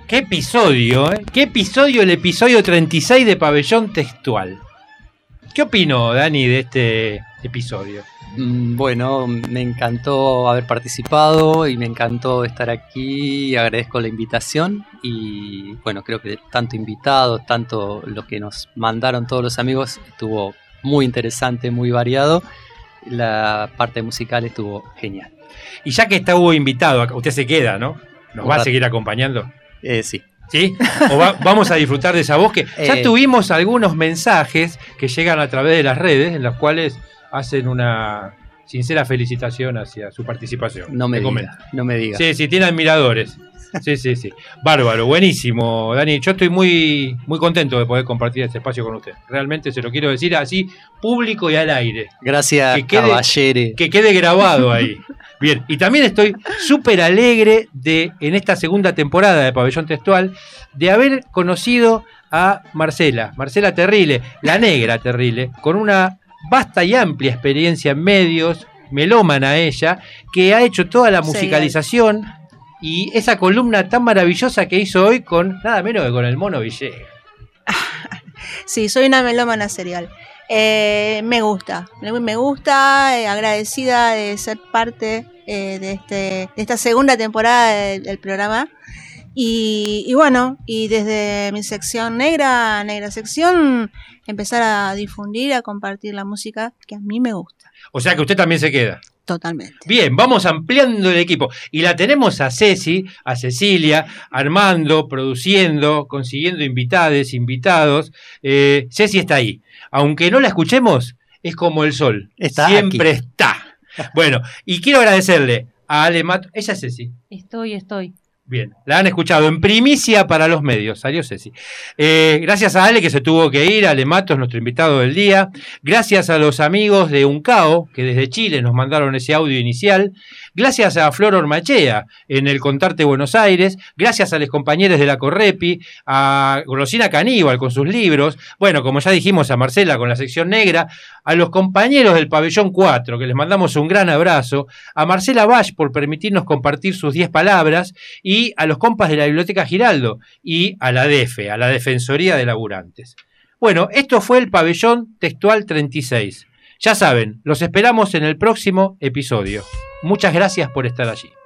¿Qué episodio, eh? ¿Qué episodio? El episodio 36 de Pabellón Textual. ¿Qué opinó, Dani, de este episodio? Mm, Bueno, me encantó haber participado y me encantó estar aquí. Agradezco la invitación y bueno, creo que tanto invitados, tanto lo que nos mandaron todos los amigos estuvo muy interesante, muy variado. La parte musical estuvo genial. Y ya que está Hugo invitado, usted se queda, ¿no? ¿Nos va a seguir acompañando? Eh, sí. ¿Sí? ¿O va- vamos a disfrutar de esa voz que ya Eh. tuvimos algunos mensajes que llegan a través de las redes en los cuales hacen una sincera felicitación hacia su participación. No me Te diga, comento. no me diga. Sí, sí, tiene admiradores. Sí, sí, sí. Bárbaro, buenísimo, Dani. Yo estoy muy, muy contento de poder compartir este espacio con usted. Realmente se lo quiero decir así, público y al aire. Gracias, que quede, caballere. que quede grabado ahí. Bien, y también estoy súper alegre de, en esta segunda temporada de Pabellón Textual, de haber conocido a Marcela, Marcela Terrile, la negra Terrile, con una vasta y amplia experiencia en medios, melómana ella, que ha hecho toda la Sí, musicalización y esa columna tan maravillosa que hizo hoy con nada menos que con el mono Villegas. Sí, soy una melómana serial. Eh, me gusta, me, gusta, eh, agradecida de ser parte eh, de, este, de esta segunda temporada del, del programa. Y, y bueno, y desde mi sección negra, negra sección, empezar a difundir, a compartir la música que a mí me gusta, O sea que usted también se queda. Totalmente. Bien, vamos ampliando el equipo. Y la tenemos a Ceci, a Cecilia, armando, produciendo, consiguiendo invitades, invitados. Eh, Ceci está ahí. Aunque no la escuchemos, es como el sol. Está Siempre aquí. está. Bueno, y quiero agradecerle a Ale Mato. Ella es Ceci. Estoy, estoy. Bien, la han escuchado en primicia para los medios. Salió Ceci. Eh, gracias a Ale que se tuvo que ir, Ale Matos, nuestro invitado del día. Gracias a los amigos de Uncao, que desde Chile nos mandaron ese audio inicial. Gracias a Flor Ormachea en el Contarte Buenos Aires. Gracias a los compañeros de la Correpi, a Rosina Caníbal con sus libros. Bueno, como ya dijimos, a Marcela con la sección negra. A los compañeros del Pabellón 4, que les mandamos un gran abrazo. A Marcela Bach por permitirnos compartir sus 10 palabras. Y a los compas de la Biblioteca Giraldo. Y a la DEFE, a la Defensoría de Laburantes. Bueno, esto fue el Pabellón Textual 36. Ya saben, los esperamos en el próximo episodio. Muchas gracias por estar allí.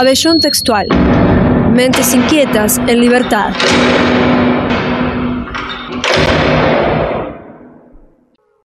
Pabellón textual. Mentes inquietas en libertad.